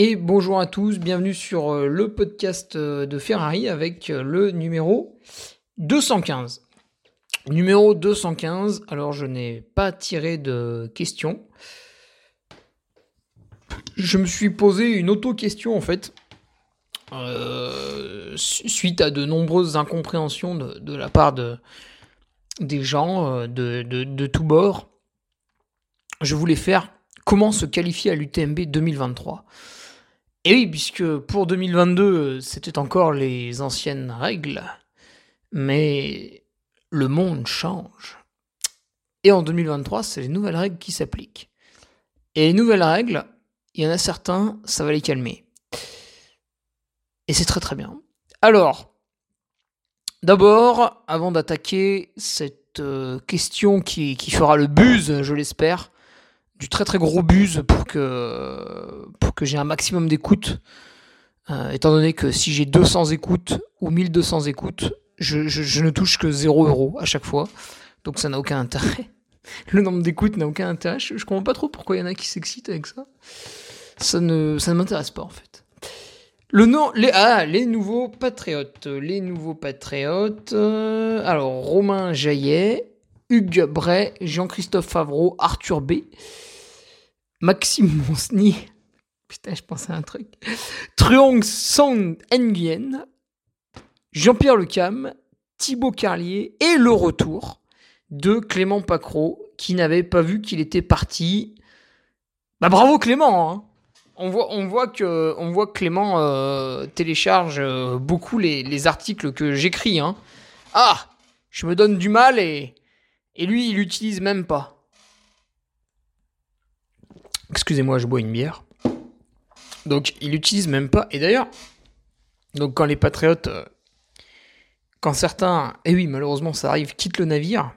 Et bonjour à tous, bienvenue sur euh, le podcast euh, de Ferrari avec euh, le numéro 215. Numéro 215, alors je n'ai pas tiré de questions. Je me suis posé une auto-question en fait, suite à de nombreuses incompréhensions de, la part de, des gens de, de, de tous bords. Je voulais faire comment se qualifier à l'UTMB 2023. Et oui, puisque pour 2022, c'était encore les anciennes règles, mais le monde change. Et en 2023, c'est les nouvelles règles qui s'appliquent. Et les nouvelles règles, il y en a certains, ça va les calmer. Et c'est très très bien. Alors, d'abord, avant d'attaquer cette euh, question qui, qui, fera le buzz, je l'espère, du très très gros buzz pour que, pour j'ai un maximum d'écoute. Euh, étant donné que si j'ai 200 écoutes ou 1200 écoutes, je, je, ne touche que 0 euros à chaque fois. Donc ça n'a aucun intérêt. Le nombre d'écoutes n'a aucun intérêt. Je, ne comprends pas trop pourquoi il y en a qui s'excitent avec ça. Ça ne, ça ne m'intéresse pas en fait. Le nom, les, ah, les nouveaux patriotes. Les nouveaux patriotes. Euh, alors, Romain Jaillet, Hugues Bray, Jean-Christophe Favreau, Arthur B. Maxime Monsny, putain, je pensais à un truc, Truong Song Nguyen, Jean-Pierre Lecam, Thibaut Carlier et le retour de Clément Pacro, qui n'avait pas vu qu'il était parti. Bah bravo Clément hein. on, voit, on, voit que, on voit Clément euh, télécharge euh, beaucoup les, articles que j'écris. Hein. Ah Je me donne du mal et, et lui, il l'utilise même pas. Excusez-moi, je bois une bière. Donc, il n'utilise même pas. Et d'ailleurs, donc quand les patriotes, euh, quand certains, et oui, malheureusement, ça arrive, quittent le navire,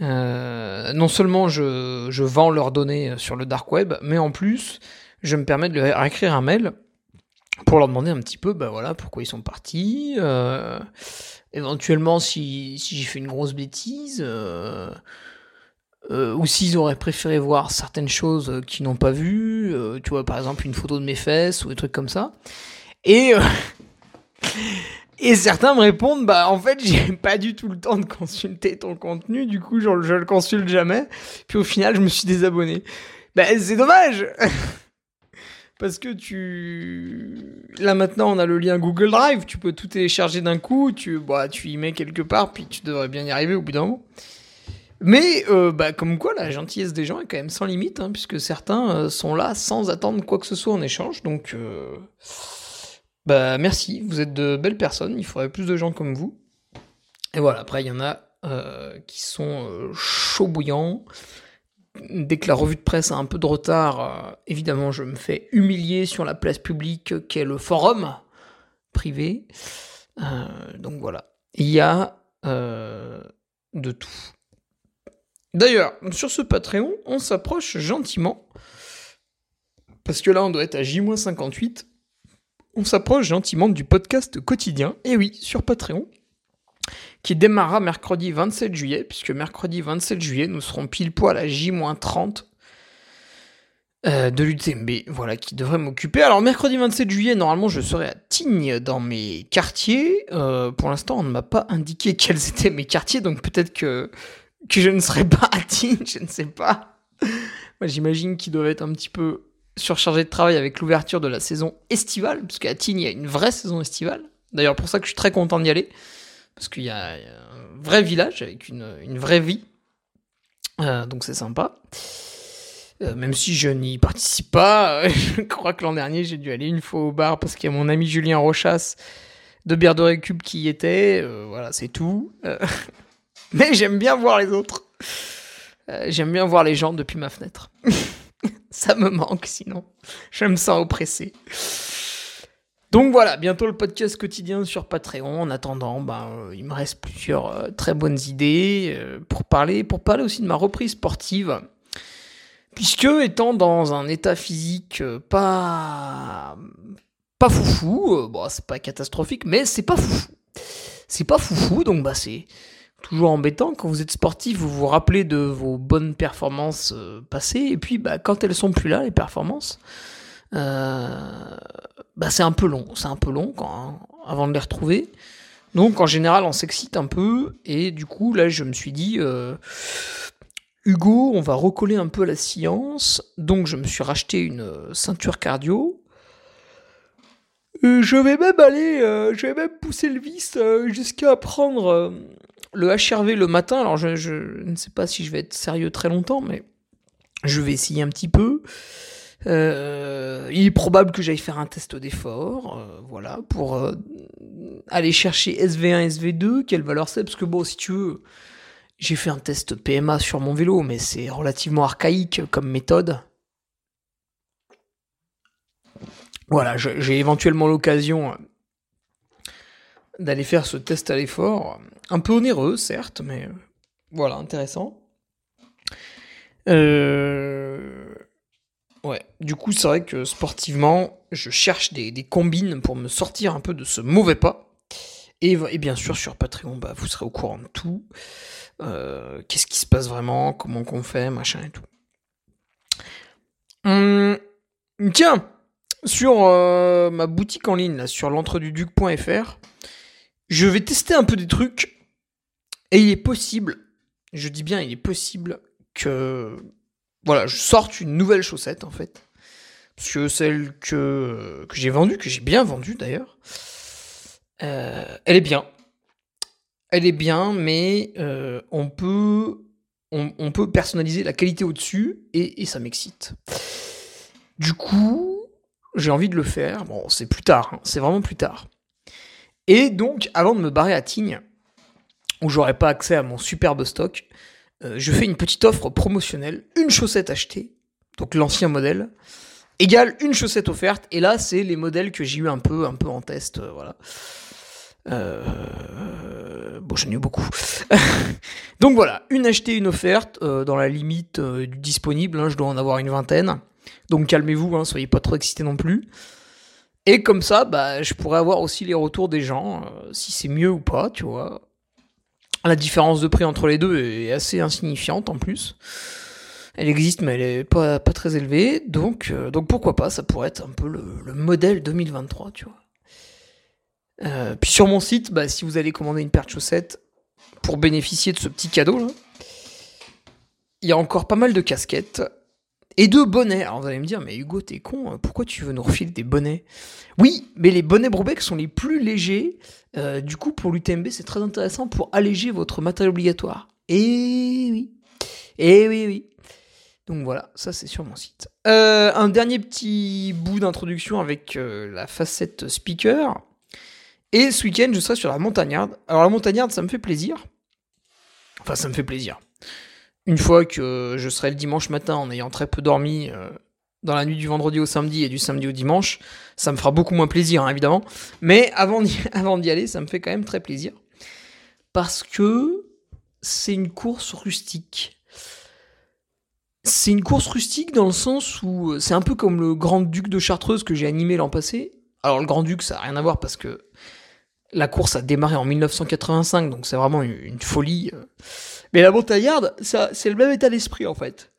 euh, non seulement je, vends leurs données sur le dark web, mais en plus, je me permets de leur écrire un mail pour leur demander un petit peu, bah voilà, pourquoi ils sont partis, euh, éventuellement si, si j'ai fait une grosse bêtise, euh, ou s'ils auraient préféré voir certaines choses euh, qu'ils n'ont pas vues, euh, tu vois, par exemple une photo de mes fesses ou des trucs comme ça. Et, et certains me répondent, bah en fait, j'ai pas du tout le temps de consulter ton contenu, du coup, je, je le consulte jamais. Puis au final, je me suis désabonné. Bah c'est dommage Parce que tu... Là maintenant, on a le lien Google Drive, tu peux tout télécharger d'un coup, tu, bah, tu y mets quelque part, puis tu devrais bien y arriver au bout d'un moment. Mais euh, bah, comme quoi, la gentillesse des gens est quand même sans limite, hein, puisque certains euh, sont là sans attendre quoi que ce soit en échange. Donc, euh, bah, merci, vous êtes de belles personnes, il faudrait plus de gens comme vous. Et voilà, après, il y en a qui sont chauds bouillants. Dès que la revue de presse a un peu de retard, évidemment, je me fais humilier sur la place publique qu'est le forum privé. donc voilà, il y a de tout. D'ailleurs, sur ce Patreon, on s'approche gentiment. Parce que là, on doit être à qui démarrera mercredi 27 juillet, puisque mercredi 27 juillet, nous serons pile poil à J-30 euh, de l'UTMB, voilà, qui devrait m'occuper. Alors, mercredi 27 juillet, normalement, je serai à Tignes dans mes quartiers. Euh, pour l'instant, on ne m'a pas indiqué quels étaient mes quartiers, donc peut-être que, que je ne serai pas à Tignes, je ne sais pas. Moi, j'imagine qu'ils doivent être un petit peu surchargés de travail avec l'ouverture de la saison estivale, parce qu'à Tignes, il y a une vraie saison estivale. D'ailleurs, pour ça que je suis très content d'y aller, parce qu'il y, a un vrai village avec une, vraie vie. Euh, donc c'est sympa. Euh, même si je n'y participe pas, je crois que l'an dernier j'ai dû aller une fois au bar parce qu'il y a mon ami Julien Rochas de Bière de Récup qui y était. Euh, voilà, c'est tout. mais j'aime bien voir les autres. j'aime bien voir les gens depuis ma fenêtre. Ça me manque sinon. Je me sens oppressé. Donc voilà, bientôt le podcast quotidien sur Patreon. En attendant, ben, euh, il me reste plusieurs euh, très bonnes idées euh, pour parler, pour parler aussi de ma reprise sportive. Puisque étant dans un état physique pas pas foufou, bon c'est pas catastrophique, mais c'est pas foufou. C'est pas foufou, donc bah c'est toujours embêtant quand vous êtes sportif, vous vous rappelez de vos bonnes performances passées, et puis bah quand elles sont plus là, les performances, euh, bah c'est un peu long, c'est un peu long quand, avant de les retrouver. Donc en général, on s'excite un peu, et du coup, là, je me suis dit, euh, Hugo, on va recoller un peu la science. Donc je me suis racheté une ceinture cardio. je vais même aller, euh, je vais même pousser le vis jusqu'à prendre le HRV le matin. Alors je, ne sais pas si je vais être sérieux très longtemps, mais je vais essayer un petit peu. Euh, il est probable que j'aille faire un test d'effort, euh, voilà, pour euh, aller chercher SV1, SV2, quelle valeur c'est, parce que bon, si tu veux, j'ai fait un test PMA sur mon vélo, mais c'est relativement archaïque comme méthode. Voilà, j'ai éventuellement l'occasion d'aller faire ce test à l'effort, un peu onéreux, certes, mais voilà, intéressant. Euh Ouais, du coup, c'est vrai que sportivement, je cherche des, combines pour me sortir un peu de ce mauvais pas. Et, bien sûr, sur Patreon, bah, vous serez au courant de tout. Euh, qu'est-ce qui se passe vraiment, comment qu'on fait, machin et tout. Hum, tiens, sur euh, ma boutique en ligne, là, sur l'entreduduc.fr, je vais tester un peu des trucs. Et il est possible, je dis bien il est possible, que voilà, je sorte une nouvelle chaussette en fait. Parce que celle que, que j'ai vendue, que j'ai bien vendue d'ailleurs, euh, elle est bien. Elle est bien, mais euh, on, peut, on, peut personnaliser la qualité au-dessus et, ça m'excite. Du coup, j'ai envie de le faire. Bon, c'est plus tard, hein, c'est vraiment plus tard. Et donc, avant de me barrer à Tignes, où j'aurais pas accès à mon superbe stock, euh, je fais une petite offre promotionnelle, une chaussette achetée, donc l'ancien modèle, égale une chaussette offerte, et là c'est les modèles que j'ai eu un peu, un peu en test, euh, voilà. Euh, bon, j'en ai eu beaucoup. donc voilà, une achetée, une offerte, dans la limite du disponible, hein, je dois en avoir une vingtaine. Donc calmez-vous, hein, soyez pas trop excités non plus. Et comme ça, bah, je pourrais avoir aussi les retours des gens, si c'est mieux ou pas, tu vois. La différence de prix entre les deux est assez insignifiante en plus. Elle existe, mais elle est pas, pas très élevée. Donc, euh, donc pourquoi pas, ça pourrait être un peu le, modèle 2023, tu vois. Euh, puis sur mon site, bah, si vous allez commander une paire de chaussettes pour bénéficier de ce petit cadeau il y a encore pas mal de casquettes et de bonnets. Alors vous allez me dire, mais Hugo, t'es con, pourquoi tu veux nous refiler des bonnets? Oui, mais les bonnets Brobeck sont les plus légers. Euh, du coup, pour l'UTMB, c'est très intéressant pour alléger votre matériel obligatoire. Et oui. Et oui, oui. Donc voilà, ça c'est sur mon site. Euh, un dernier petit bout d'introduction avec euh, la facette speaker. Et ce week-end, je serai sur la montagnarde. Alors la montagnarde, ça me fait plaisir. Enfin, ça me fait plaisir une fois que je serai le dimanche matin en ayant très peu dormi euh, dans la nuit du vendredi au samedi et du samedi au dimanche, ça me fera beaucoup moins plaisir, hein, évidemment. Mais avant d'y, aller, ça me fait quand même très plaisir. Parce que c'est une course rustique. C'est une course rustique dans le sens où euh, c'est un peu comme le Grand Duc de Chartreuse que j'ai animé l'an passé. Alors le Grand Duc, ça n'a rien à voir parce que La course a démarré en 1985, donc c'est vraiment une, folie. Mais la montagnarde, c'est le même état d'esprit en fait.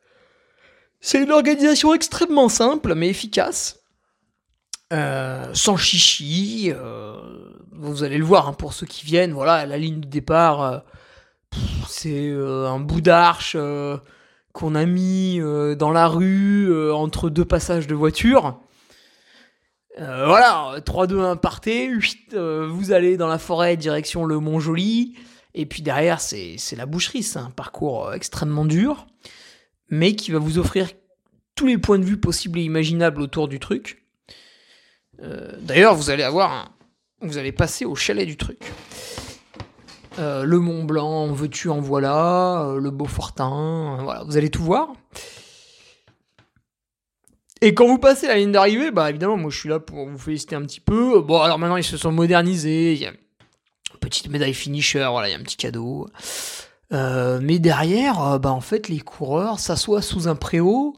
C'est une organisation extrêmement simple mais efficace. Euh, sans chichi. Euh, vous allez le voir hein, pour ceux qui viennent. Voilà, la ligne de départ, euh, c'est un bout d'arche qu'on a mis dans la rue entre deux passages de voiture. voilà, 3, 2, 1, partez. vous allez dans la forêt direction le Mont Joli. Et puis derrière, c'est la boucherie. C'est un parcours extrêmement dur, mais qui va vous offrir tous les points de vue possibles et imaginables autour du truc. Euh, d'ailleurs, vous allez avoir un... Vous allez passer au chalet du truc. Euh, le Mont Blanc, veux-tu en voilà, euh, le Beaufortin, voilà, vous allez tout voir. Et quand vous passez la ligne d'arrivée, bah évidemment, moi je suis là pour vous féliciter un petit peu. Bon, alors maintenant ils se sont modernisés, petite médaille finisher, voilà, il y a un petit cadeau. mais derrière, bah en fait, les coureurs s'assoient sous un préau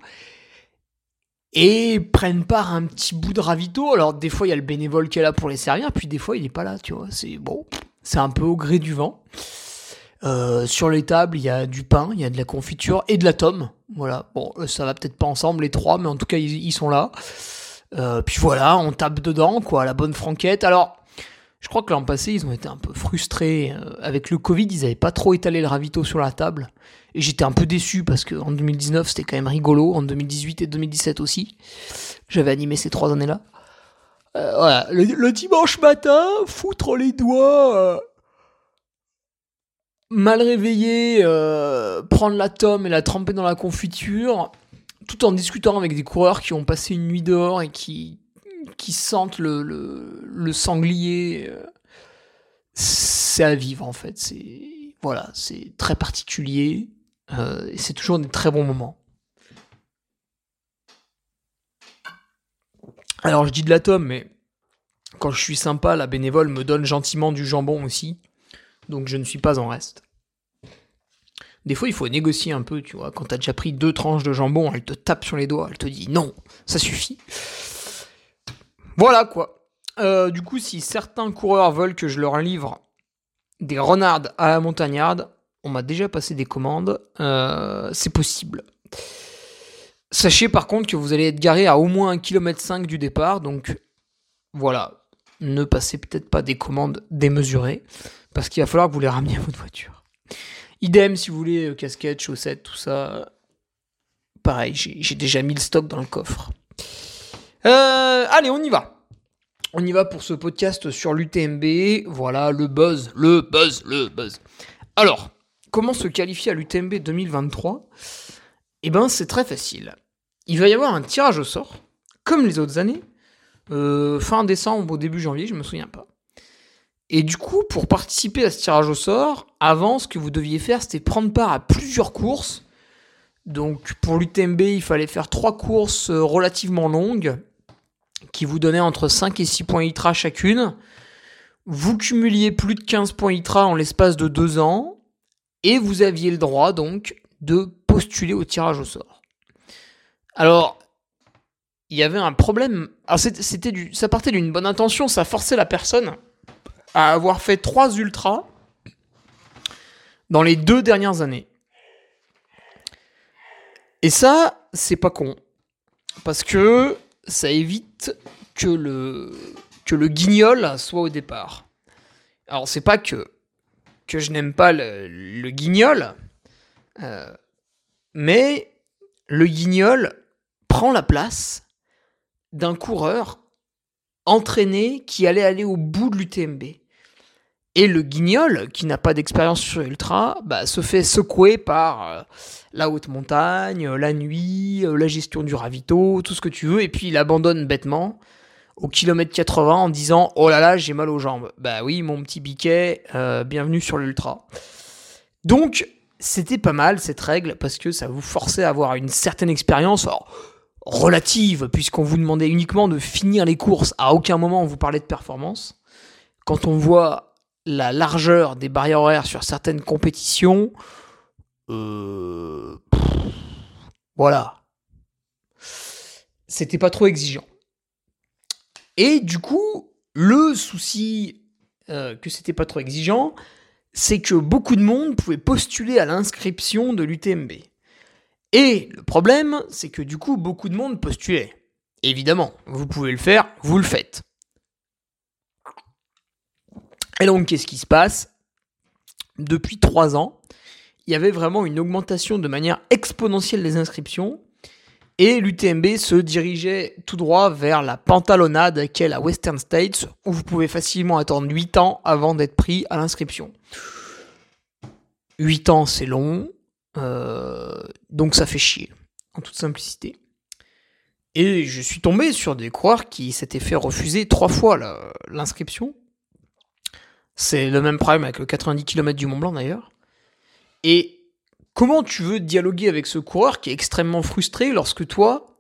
et prennent part à un petit bout de ravito. Alors des fois il y a le bénévole qui est là pour les servir, puis des fois il est pas là, tu vois. C'est bon, c'est un peu au gré du vent. Euh, sur les tables, il y a du pain, il y a de la confiture et de la tome. Voilà. Bon, euh, ça va peut-être pas ensemble les trois, mais en tout cas ils, sont là. Euh, puis voilà, on tape dedans, quoi, la bonne franquette. Alors, je crois que l'an passé, ils ont été un peu frustrés. avec le Covid, ils avaient pas trop étalé le ravito sur la table. Et j'étais un peu déçu parce qu'en 2019, c'était quand même rigolo. En 2018 et 2017 aussi. J'avais animé ces trois années-là. Euh, voilà, le, dimanche matin, foutre les doigts, euh, mal réveillé, euh, prendre la tome et la tremper dans la confiture, tout en discutant avec des coureurs qui ont passé une nuit dehors et qui, qui sentent le, sanglier. c'est à vivre en fait. C'est voilà, c'est très particulier. Euh, et c'est toujours des très bons moments. Alors je dis de l'atome, mais quand je suis sympa, la bénévole me donne gentiment du jambon aussi. Donc je ne suis pas en reste. Des fois, il faut négocier un peu, tu vois. Quand t'as déjà pris deux tranches de jambon, elle te tape sur les doigts, elle te dit non, ça suffit. Voilà quoi. Euh, du coup, si certains coureurs veulent que je leur livre des renardes à la montagnarde, on m'a déjà passé des commandes, euh, c'est possible. Sachez par contre que vous allez être garé à au moins 1,5 km du départ, donc voilà, ne passez peut-être pas des commandes démesurées, parce qu'il va falloir que vous les rameniez à votre voiture. Idem si vous voulez euh, casquette, chaussettes, tout ça. Pareil, j'ai déjà mis le stock dans le coffre. Euh, allez, on y va. On y va pour ce podcast sur l'UTMB. Voilà, le buzz, le buzz, le buzz. Alors, comment se qualifier à l'UTMB 2023 Eh ben, c'est très facile. Il va y avoir un tirage au sort, comme les autres années, euh, fin décembre ou début janvier, je me souviens pas. Et du coup, pour participer à ce tirage au sort, avant, ce que vous deviez faire, c'était prendre part à plusieurs courses. Donc, pour l'UTMB, il fallait faire trois courses euh, relativement longues, qui vous donnaient entre 5 et 6 points ITRA chacune. Vous cumuliez plus de 15 points ITRA en l'espace de deux ans, et vous aviez le droit donc de postuler au tirage au sort. Alors, il y avait un problème. Alors c'était ça partait d'une bonne intention, ça forçait la personne à avoir fait trois ultras dans les deux dernières années. Et ça, c'est pas con. Parce que ça évite que le, que le guignol soit au départ. Alors, c'est pas que que je n'aime pas le, guignol, euh, mais le guignol prend la place d'un coureur entraîné qui allait aller au bout de l'UTMB. Et le guignol, qui n'a pas d'expérience sur Ultra, bah, se fait secouer par euh, la haute montagne, la nuit, euh, la gestion du ravito, tout ce que tu veux, et puis il abandonne bêtement au kilomètre 80 en disant Oh là là, j'ai mal aux jambes. Bah oui, mon petit biquet, euh, bienvenue sur l'ultra. Donc, c'était pas mal cette règle parce que ça vous forçait à avoir une certaine expérience. relative, puisqu'on vous demandait uniquement de finir les courses. À aucun moment on vous parlait de performance. Quand on voit la largeur des barrières horaires sur certaines compétitions, euh, voilà. C'était pas trop exigeant. Et du coup, le souci euh, que c'était pas trop exigeant, c'est que beaucoup de monde pouvait postuler à l'inscription de l'UTMB. Et le problème, c'est que du coup, beaucoup de monde postulait. Évidemment, vous pouvez le faire, vous le faites. Et donc, qu'est-ce qui se passe? Depuis trois ans, il y avait vraiment une augmentation de manière exponentielle des inscriptions. Et l'UTMB se dirigeait tout droit vers la pantalonnade qu'est la Western States, où vous pouvez facilement attendre 8 ans avant d'être pris à l'inscription. 8 ans, c'est long, euh, donc ça fait chier, en toute simplicité. Et je suis tombé sur des coureurs qui s'étaient fait refuser trois fois l'inscription. C'est le même problème avec le 90 km du Mont Blanc d'ailleurs. Et comment tu veux dialoguer avec ce coureur qui est extrêmement frustré lorsque toi,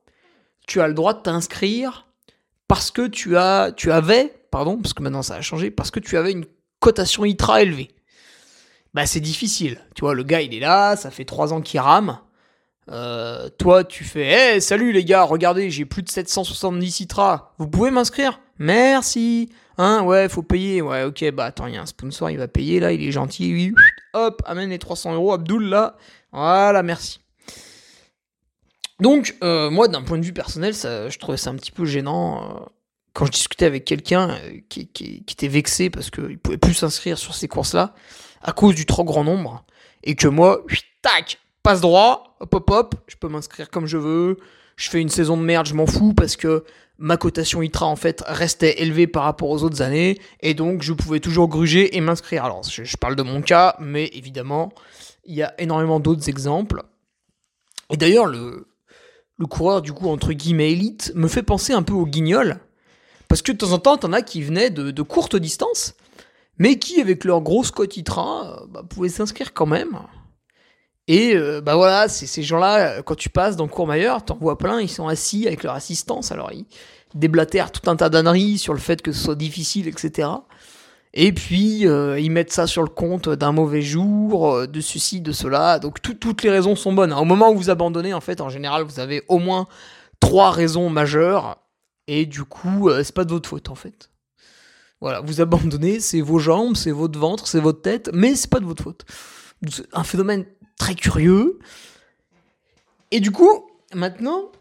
tu as le droit de t'inscrire parce que tu as, tu avais, pardon, parce que maintenant ça a changé, parce que tu avais une cotation ITRA élevée. Bah c'est difficile. Tu vois, le gars il est là, ça fait trois ans qu'il rame. Euh, toi, tu fais, hey, salut les gars, regardez, j'ai plus de 770 citras. Vous pouvez m'inscrire? Merci. Hein, ouais, faut payer. Ouais, ok, bah attends, il y a un sponsor, il va payer là, il est gentil. Oui. Hop, amène les 300 euros, Abdul là. Voilà, merci. Donc, euh, moi, d'un point de vue personnel, ça, je trouvais ça un petit peu gênant euh, quand je discutais avec quelqu'un euh, qui, était vexé parce qu'il pouvait plus s'inscrire sur ces courses-là à cause du trop grand nombre et que moi, tac, passe droit, hop hop hop, je peux m'inscrire comme je veux, je fais une saison de merde, je m'en fous parce que ma cotation ITRA en fait restait élevée par rapport aux autres années et donc je pouvais toujours gruger et m'inscrire. Alors je, parle de mon cas, mais évidemment il y a énormément d'autres exemples. Et d'ailleurs le, coureur du coup entre guillemets élite me fait penser un peu au guignol parce que de temps en temps t'en as qui venaient de, de courtes distances mais qui avec leur grosse cote ITRA bah, pouvaient s'inscrire quand même. Et euh, bah voilà, ces gens-là, euh, quand tu passes dans Courmayeur, t'en vois plein, ils sont assis avec leur assistance, alors ils déblatèrent tout un tas d'âneries sur le fait que ce soit difficile, etc. Et puis, euh, ils mettent ça sur le compte d'un mauvais jour, de ceci, de cela. Donc, toutes les raisons sont bonnes. Au moment où vous abandonnez, en fait, en général, vous avez au moins trois raisons majeures. Et du coup, c'est pas de votre faute, en fait. Voilà, vous abandonnez, c'est vos jambes, c'est votre ventre, c'est votre tête, mais c'est pas de votre faute. Un phénomène très curieux. Et du coup, maintenant,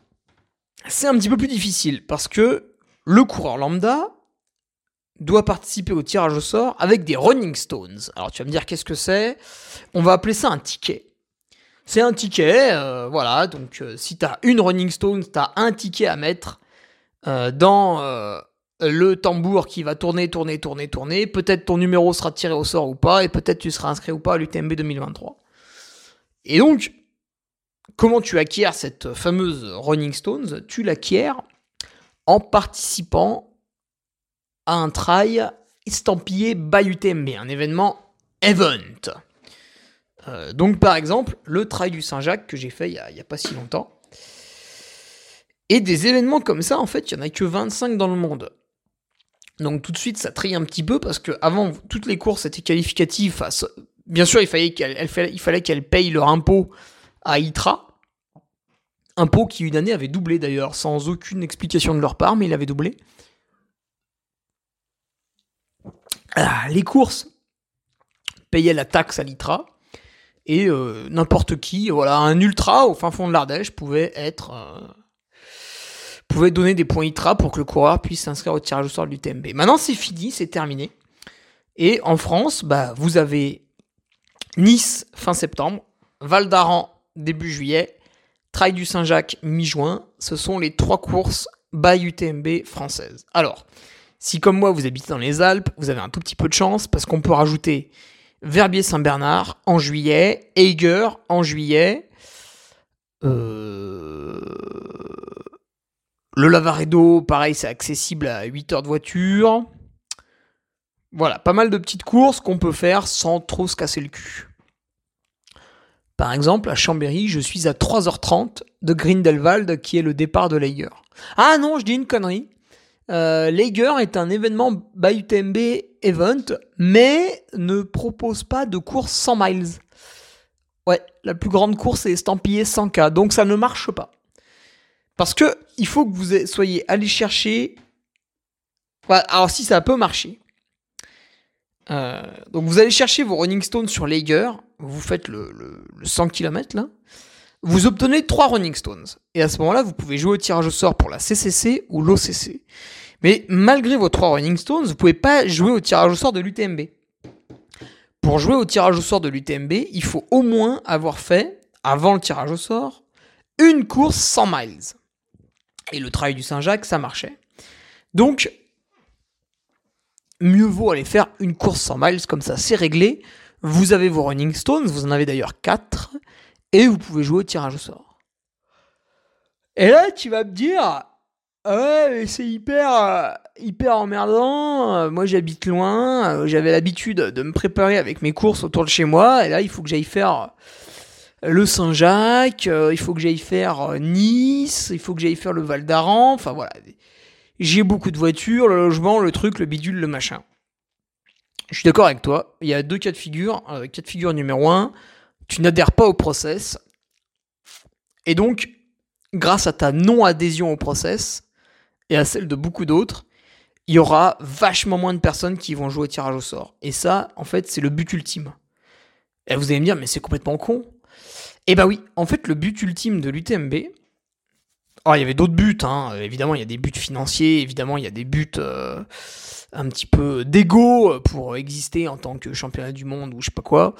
c'est un petit peu plus difficile parce que le coureur lambda doit participer au tirage au sort avec des Running Stones. Alors tu vas me dire qu'est-ce que c'est? On va appeler ça un ticket. C'est un ticket, euh, voilà, donc euh, si tu as une Running Stone, tu as un ticket à mettre euh, dans le tambour qui va tourner, tourner, tourner, tourner. Peut-être ton numéro sera tiré au sort ou pas, et peut-être tu seras inscrit ou pas à l'UTMB 2023. Et donc, comment tu acquiers cette fameuse Running Stones? Tu l'acquiers en participant à un trail estampillé by UTMB, un événement event. Euh, donc par exemple, le trail du Saint-Jacques que j'ai fait il n'y a, pas si longtemps. Et des événements comme ça, en fait, il n'y en a que 25 dans le monde. Donc tout de suite, ça trille un petit peu parce que avant, toutes les courses étaient qualificatives face bien sûr, il fallait qu'elle, il fallait qu'elle paye leur impôt à ITRA. Impôt qui une année avait doublé d'ailleurs, sans aucune explication de leur part, mais il avait doublé. Ah, les courses payaient la taxe à l'ITRA. Et euh, n'importe qui, voilà, un ultra au fin fond de l'Ardèche pouvait être. Euh, pouvait donner des points ITRA pour que le coureur puisse s'inscrire au tirage au sort du TMB. Maintenant, c'est fini, c'est terminé. Et en France, bah, vous avez Nice fin septembre, Val d'Aran début juillet, Trail du Saint-Jacques mi-juin. Ce sont les trois courses by UTMB françaises. Alors, si comme moi vous habitez dans les Alpes, vous avez un tout petit peu de chance parce qu'on peut rajouter Verbier-Saint-Bernard en juillet, Eiger en juillet, euh, le Lavaredo, pareil, c'est accessible à 8 heures de voiture. Voilà, pas mal de petites courses qu'on peut faire sans trop se casser le cul. Par exemple, à Chambéry, je suis à 3h30 de Grindelwald, qui est le départ de Lager. Ah non, je dis une connerie. Euh, Lager est un événement by UTMB Event, mais ne propose pas de course 100 miles. Ouais, la plus grande course est estampillée 100K, donc ça ne marche pas. Parce que il faut que vous soyez allé chercher. alors si ça peut marcher, Euh, donc vous allez chercher vos Running Stones sur Lager, vous faites le, le, 100 km là, vous obtenez 3 Running Stones. Et à ce moment-là, vous pouvez jouer au tirage au sort pour la CCC ou l'OCC. Mais malgré vos 3 Running Stones, vous pouvez pas jouer au tirage au sort de l'UTMB. Pour jouer au tirage au sort de l'UTMB, il faut au moins avoir fait, avant le tirage au sort, une course 100 miles. Et le travail du Saint-Jacques, ça marchait. Donc, mieux vaut aller faire une course 100 miles, comme ça c'est réglé. Vous avez vos running stones, vous en avez d'ailleurs 4, et vous pouvez jouer au tirage au sort. Et là, tu vas me dire, ouais, c'est hyper, euh, hyper emmerdant. Moi, j'habite loin. Euh, j'avais l'habitude de me préparer avec mes courses autour de chez moi. Et là, il faut que j'aille faire le Saint-Jacques. Euh, il faut que j'aille faire Nice. Il faut que j'aille faire le Val d'Aran. Enfin, voilà j'ai beaucoup de voitures, le logement, le truc, le bidule, le machin. Je suis d'accord avec toi. Il y a deux cas de figure. Euh, cas de figure numéro un, tu n'adhères pas au process. Et donc, grâce à ta non-adhésion au process et à celle de beaucoup d'autres, il y aura vachement moins de personnes qui vont jouer au tirage au sort. Et ça, en fait, c'est le but ultime. Et vous allez me dire, mais c'est complètement con. Eh ben oui, en fait, le but ultime de l'UTMB, ah, il y avait d'autres buts, hein. évidemment, il y a des buts financiers, évidemment, il y a des buts euh, un petit peu d'ego pour exister en tant que championnat du monde ou je sais pas quoi.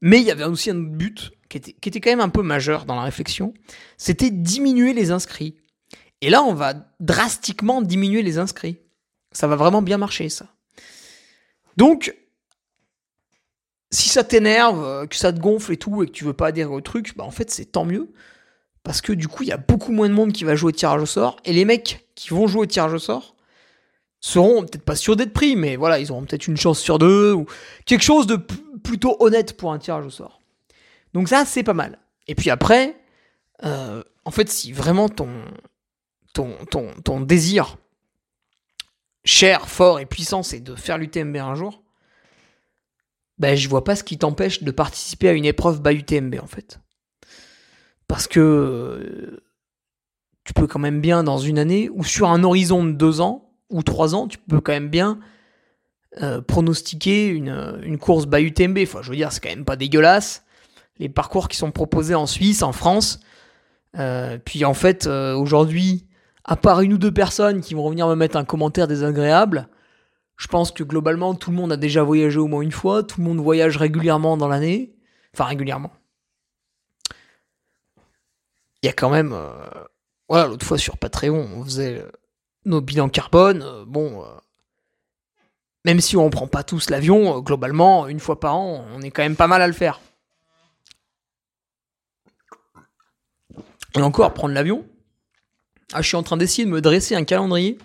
Mais il y avait aussi un autre but qui était, qui était quand même un peu majeur dans la réflexion, c'était diminuer les inscrits. Et là, on va drastiquement diminuer les inscrits. Ça va vraiment bien marcher, ça. Donc, si ça t'énerve, que ça te gonfle et tout, et que tu veux pas adhérer au truc, bah en fait, c'est tant mieux parce que du coup, il y a beaucoup moins de monde qui va jouer au tirage au sort. Et les mecs qui vont jouer au tirage au sort seront peut-être pas sûrs d'être pris, mais voilà, ils auront peut-être une chance sur deux ou quelque chose de plutôt honnête pour un tirage au sort. Donc ça, c'est pas mal. Et puis après, euh, en fait, si vraiment ton, ton, ton, ton désir cher, fort et puissant, c'est de faire l'UTMB un jour, ben, je vois pas ce qui t'empêche de participer à une épreuve bas UTMB en fait. Parce que euh, tu peux quand même bien, dans une année, ou sur un horizon de deux ans, ou trois ans, tu peux quand même bien euh, pronostiquer une, une course by UTMB. Enfin, je veux dire, c'est quand même pas dégueulasse. Les parcours qui sont proposés en Suisse, en France. Euh, puis en fait, aujourd'hui, à part une ou deux personnes qui vont revenir me mettre un commentaire désagréable, je pense que globalement, tout le monde a déjà voyagé au moins une fois. Tout le monde voyage régulièrement dans l'année. Enfin, régulièrement il y a quand même. Euh, voilà, l'autre fois sur Patreon, on faisait euh, nos bilans carbone. Euh, bon, même si on prend pas tous l'avion, globalement, une fois par an, on est quand même pas mal à le faire. Et encore, prendre l'avion. Ah, je suis en train d'essayer de me dresser un calendrier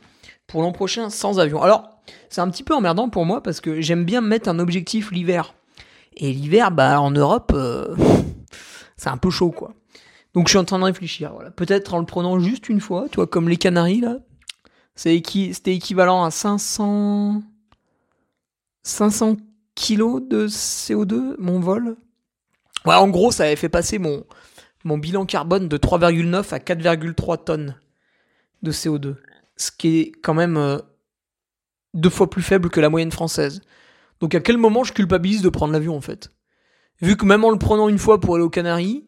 pour l'an prochain sans avion. Alors, c'est un petit peu emmerdant pour moi parce que j'aime bien mettre un objectif l'hiver. Et l'hiver, bah, en Europe, c'est un peu chaud, quoi. Donc je suis en train de réfléchir. Voilà. Peut-être en le prenant juste une fois, tu vois, comme les Canaries là. C'était équivalent à 500 500 kilos de CO2 mon vol. Ouais, en gros, ça avait fait passer mon bilan carbone de 3,9 à 4,3 tonnes de CO2, ce qui est quand même euh, deux fois plus faible que la moyenne française. Donc à quel moment je culpabilise de prendre l'avion en fait? Vu que même en le prenant une fois pour aller aux Canaries,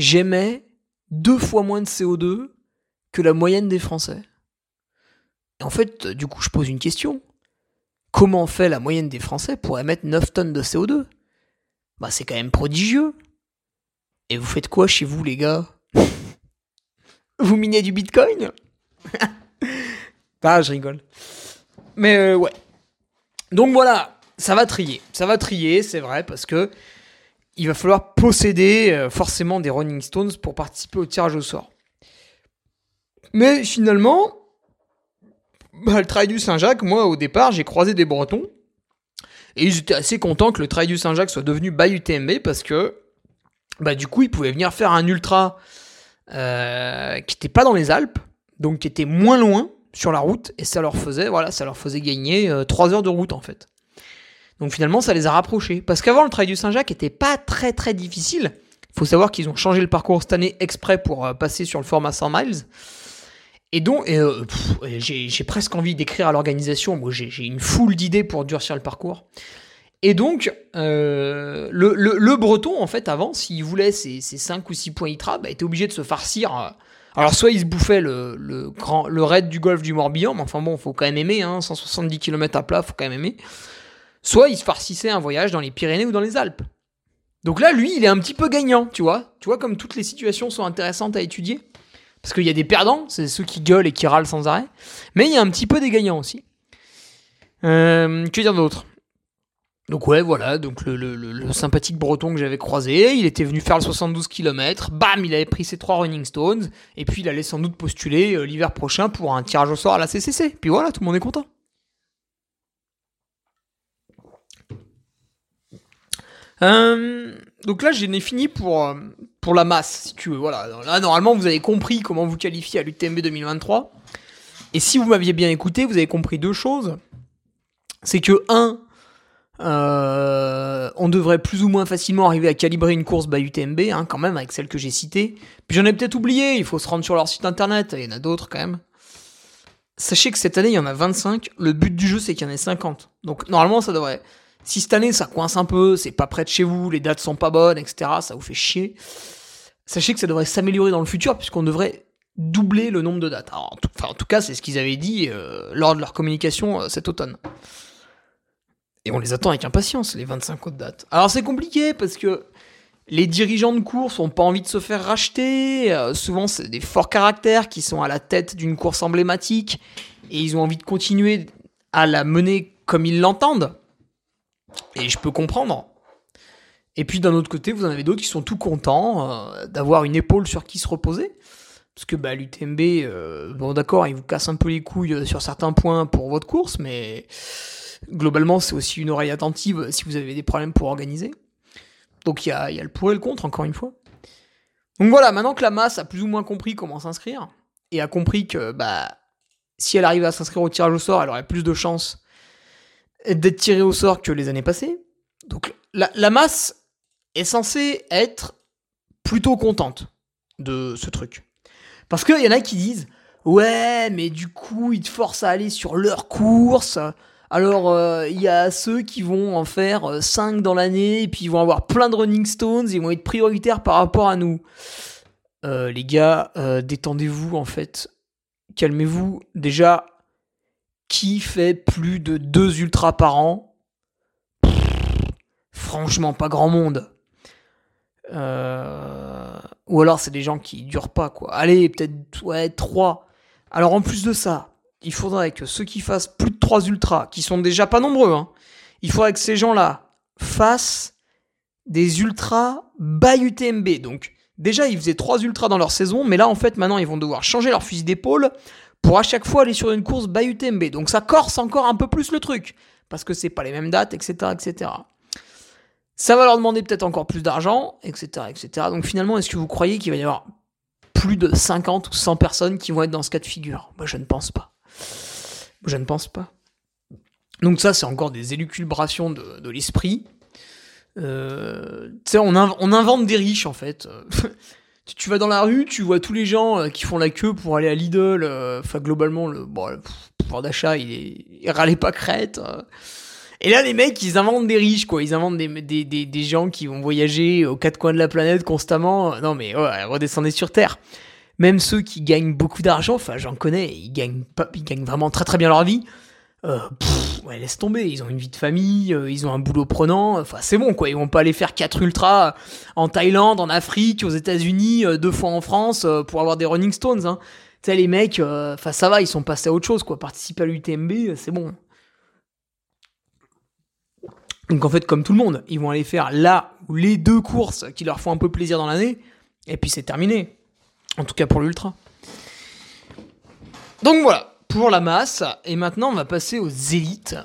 j'émets deux fois moins de CO2 que la moyenne des Français. Et en fait, du coup, je pose une question. Comment fait la moyenne des Français pour émettre 9 tonnes de CO2 Bah, c'est quand même prodigieux. Et vous faites quoi chez vous, les gars? Vous minez du bitcoin? Ah, je rigole. Mais euh, ouais. Donc voilà, ça va trier. Ça va trier, c'est vrai, parce que il va falloir posséder euh, forcément des Rolling Stones pour participer au tirage au sort. Mais finalement, bah, le Trail du Saint-Jacques, moi au départ, j'ai croisé des Bretons. Et ils étaient assez contents que le Trail du Saint-Jacques soit devenu by UTMB parce que bah, du coup, ils pouvaient venir faire un ultra euh, qui n'était pas dans les Alpes, donc qui était moins loin sur la route, et ça leur faisait, voilà, ça leur faisait gagner 3 euh, heures de route en fait. Donc finalement, ça les a rapprochés. Parce qu'avant, le Trail du Saint-Jacques était pas très très difficile. Il faut savoir qu'ils ont changé le parcours cette année exprès pour euh, passer sur le format 100 miles. Et donc, euh, j'ai presque envie d'écrire à l'organisation. Moi, j'ai une foule d'idées pour durcir le parcours. Et donc, euh, le, breton, en fait, avant, s'il voulait ses, 5 ou 6 points ITRA, bah, était obligé de se farcir. Alors, soit il se bouffait le, grand, le raid du golfe du Morbihan, mais enfin bon, faut quand même aimer, hein, 170 km à plat, faut quand même aimer. Soit il se farcissait un voyage dans les Pyrénées ou dans les Alpes. Donc là, lui, il est un petit peu gagnant, tu vois. Tu vois, comme toutes les situations sont intéressantes à étudier. Parce qu'il y a des perdants, c'est ceux qui gueulent et qui râlent sans arrêt. Mais il y a un petit peu des gagnants aussi. Euh, que dire d'autre? Donc ouais, voilà, donc le, sympathique breton que j'avais croisé, il était venu faire le 72 km, bam, il avait pris ses trois Running Stones, et puis il allait sans doute postuler euh, l'hiver prochain pour un tirage au sort à la CCC. Puis voilà, tout le monde est content. Euh, donc là, j'en ai fini pour, euh, pour la masse, si tu veux. Voilà. Là, normalement, vous avez compris comment vous qualifier à l'UTMB 2023. Et si vous m'aviez bien écouté, vous avez compris deux choses. C'est que, un, euh, on devrait plus ou moins facilement arriver à calibrer une course by UTMB, hein, quand même, avec celle que j'ai citée. Puis j'en ai peut-être oublié, il faut se rendre sur leur site internet, il y en a d'autres quand même. Sachez que cette année, il y en a 25. Le but du jeu, c'est qu'il y en ait 50. Donc normalement, ça devrait si cette année ça coince un peu, c'est pas près de chez vous, les dates sont pas bonnes, etc., ça vous fait chier, sachez que ça devrait s'améliorer dans le futur puisqu'on devrait doubler le nombre de dates. en, tout, cas, c'est ce qu'ils avaient dit euh, lors de leur communication euh, cet automne. Et on les attend avec impatience, les 25 autres dates. Alors c'est compliqué parce que les dirigeants de course ont pas envie de se faire racheter. Euh, souvent, c'est des forts caractères qui sont à la tête d'une course emblématique et ils ont envie de continuer à la mener comme ils l'entendent. Et je peux comprendre. Et puis d'un autre côté, vous en avez d'autres qui sont tout contents euh, d'avoir une épaule sur qui se reposer. Parce que bah, l'UTMB, euh, bon d'accord, il vous casse un peu les couilles euh, sur certains points pour votre course, mais globalement, c'est aussi une oreille attentive si vous avez des problèmes pour organiser. Donc il y a, le pour et le contre, encore une fois. Donc voilà, maintenant que la masse a plus ou moins compris comment s'inscrire, et a compris que bah, si elle arrive à s'inscrire au tirage au sort, elle aurait plus de chances d'être tiré au sort que les années passées. Donc la, masse est censée être plutôt contente de ce truc. Parce qu'il y en a qui disent Ouais, mais du coup, ils te forcent à aller sur leur course. Alors, euh, il y a ceux qui vont en faire 5 euh, dans l'année, et puis ils vont avoir plein de running stones, ils vont être prioritaires par rapport à nous. Euh, les gars, détendez-vous en fait. Calmez-vous. Déjà, qui fait plus de deux ultras par an? Franchement, pas grand monde. Euh, ou alors c'est des gens qui durent pas quoi. Allez, peut-être ouais, 3. Alors en plus de ça, il faudrait que ceux qui fassent plus de 3 ultras, qui sont déjà pas nombreux, hein, il faudrait que ces gens-là fassent des ultras by UTMB. Donc déjà ils faisaient 3 ultras dans leur saison, mais là en fait maintenant ils vont devoir changer leur fusil d'épaule pour à chaque fois aller sur une course by UTMB. Donc ça corse encore un peu plus le truc, parce que c'est pas les mêmes dates, etc., etc. Ça va leur demander peut-être encore plus d'argent, etc., etc. Donc finalement, est-ce que vous croyez qu'il va y avoir plus de 50 ou 100 personnes qui vont être dans ce cas de figure? Moi, je ne pense pas. Je ne pense pas. Donc ça, c'est encore des élucubrations de, l'esprit. Euh, on, invente des riches, en fait. tu vas dans la rue, tu vois tous les gens euh, qui font la queue pour aller à Lidl. Euh, enfin, globalement, le, pouvoir d'achat, il, est, il râlait pas crête. Euh. Et là, les mecs, ils inventent des riches, quoi. Ils inventent des, des, des, gens qui vont voyager aux quatre coins de la planète constamment. Non, mais redescendez sur Terre. Même ceux qui gagnent beaucoup d'argent, enfin, j'en connais, ils gagnent, pas, ils gagnent vraiment très très bien leur vie. Euh, ouais, laisse tomber, ils ont une vie de famille, euh, ils ont un boulot prenant, enfin c'est bon quoi, ils vont pas aller faire 4 ultras en Thaïlande, en Afrique, aux États-Unis, euh, deux fois en France pour avoir des Running Stones. Hein. Tu sais, les mecs, enfin ça va, ils sont passés à autre chose quoi, participer à l'UTMB, c'est bon. Donc en fait, comme tout le monde, ils vont aller faire là ou les deux courses qui leur font un peu plaisir dans l'année, et puis c'est terminé. En tout cas pour l'ultra. Donc voilà, pour la masse. Et maintenant, on va passer aux élites.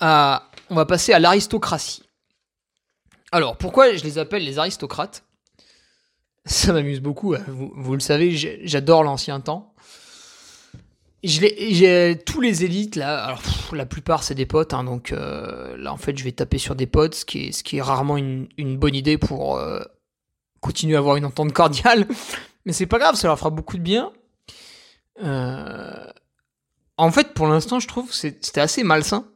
On va passer à l'aristocratie. Alors, pourquoi je les appelle les aristocrates? Ça m'amuse beaucoup. Hein. Vous, le savez, j'adore l'ancien temps. J'ai tous les élites là. La plupart c'est des potes, hein, donc euh, là en fait je vais taper sur des potes, ce qui est, rarement une, bonne idée pour euh, continuer à avoir une entente cordiale. Mais c'est pas grave, ça leur fera beaucoup de bien. En fait, pour l'instant, je trouve que c'était assez malsain.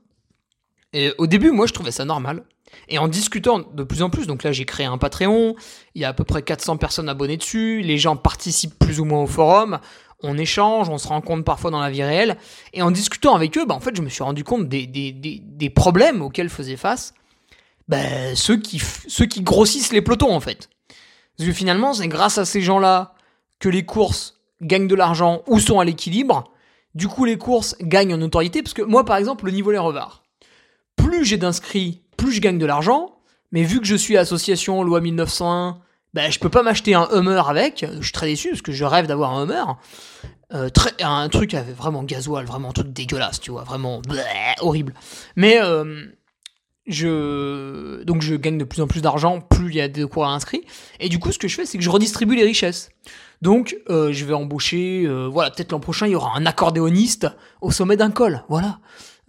Et au début, moi, je trouvais ça normal. Et en discutant de plus en plus, donc là j'ai créé un Patreon, il y a à peu près 400 personnes abonnées dessus, les gens participent plus ou moins au forum, on échange, on se rencontre parfois dans la vie réelle, et en discutant avec eux, bah, en fait je me suis rendu compte des, des, des, des problèmes auxquels faisaient face bah, ceux, qui, ceux qui grossissent les pelotons en fait. Parce que finalement c'est grâce à ces gens-là que les courses gagnent de l'argent ou sont à l'équilibre, du coup les courses gagnent en notoriété, parce que moi par exemple le niveau les revards, plus j'ai d'inscrits plus je gagne de l'argent. Mais vu que je suis association loi 1901, ben, je peux pas m'acheter un Hummer avec. Je suis très déçu parce que je rêve d'avoir un Hummer. Euh, un truc avec vraiment gasoil, vraiment un truc dégueulasse, tu vois, vraiment horrible. Mais euh, je donc je gagne de plus en plus d'argent, plus il y a de coureurs inscrits. Et du coup, ce que je fais, c'est que je redistribue les richesses. Donc, euh, je vais embaucher, voilà, peut-être l'an prochain, il y aura un accordéoniste au sommet d'un col, voilà.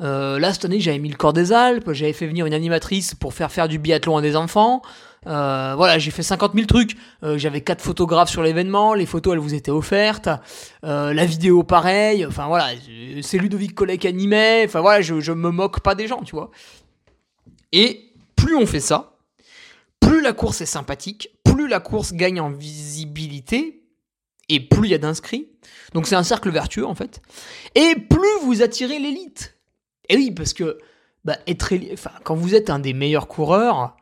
Euh, là, cette année, j'avais mis le corps des Alpes, j'avais fait venir une animatrice pour faire faire du biathlon à des enfants. Euh, voilà, j'ai fait 50 000 trucs. Euh, j'avais quatre photographes sur l'événement, les photos elles vous étaient offertes, la vidéo pareil. Enfin voilà, c'est Ludovic Collet qui animait. Enfin voilà, je, je me moque pas des gens, tu vois. Et plus on fait ça, plus la course est sympathique, plus la course gagne en visibilité et plus il y a d'inscrits. Donc c'est un cercle vertueux en fait. Et plus vous attirez l'élite. Et oui, parce que bah, être, enfin, quand vous êtes un des meilleurs coureurs,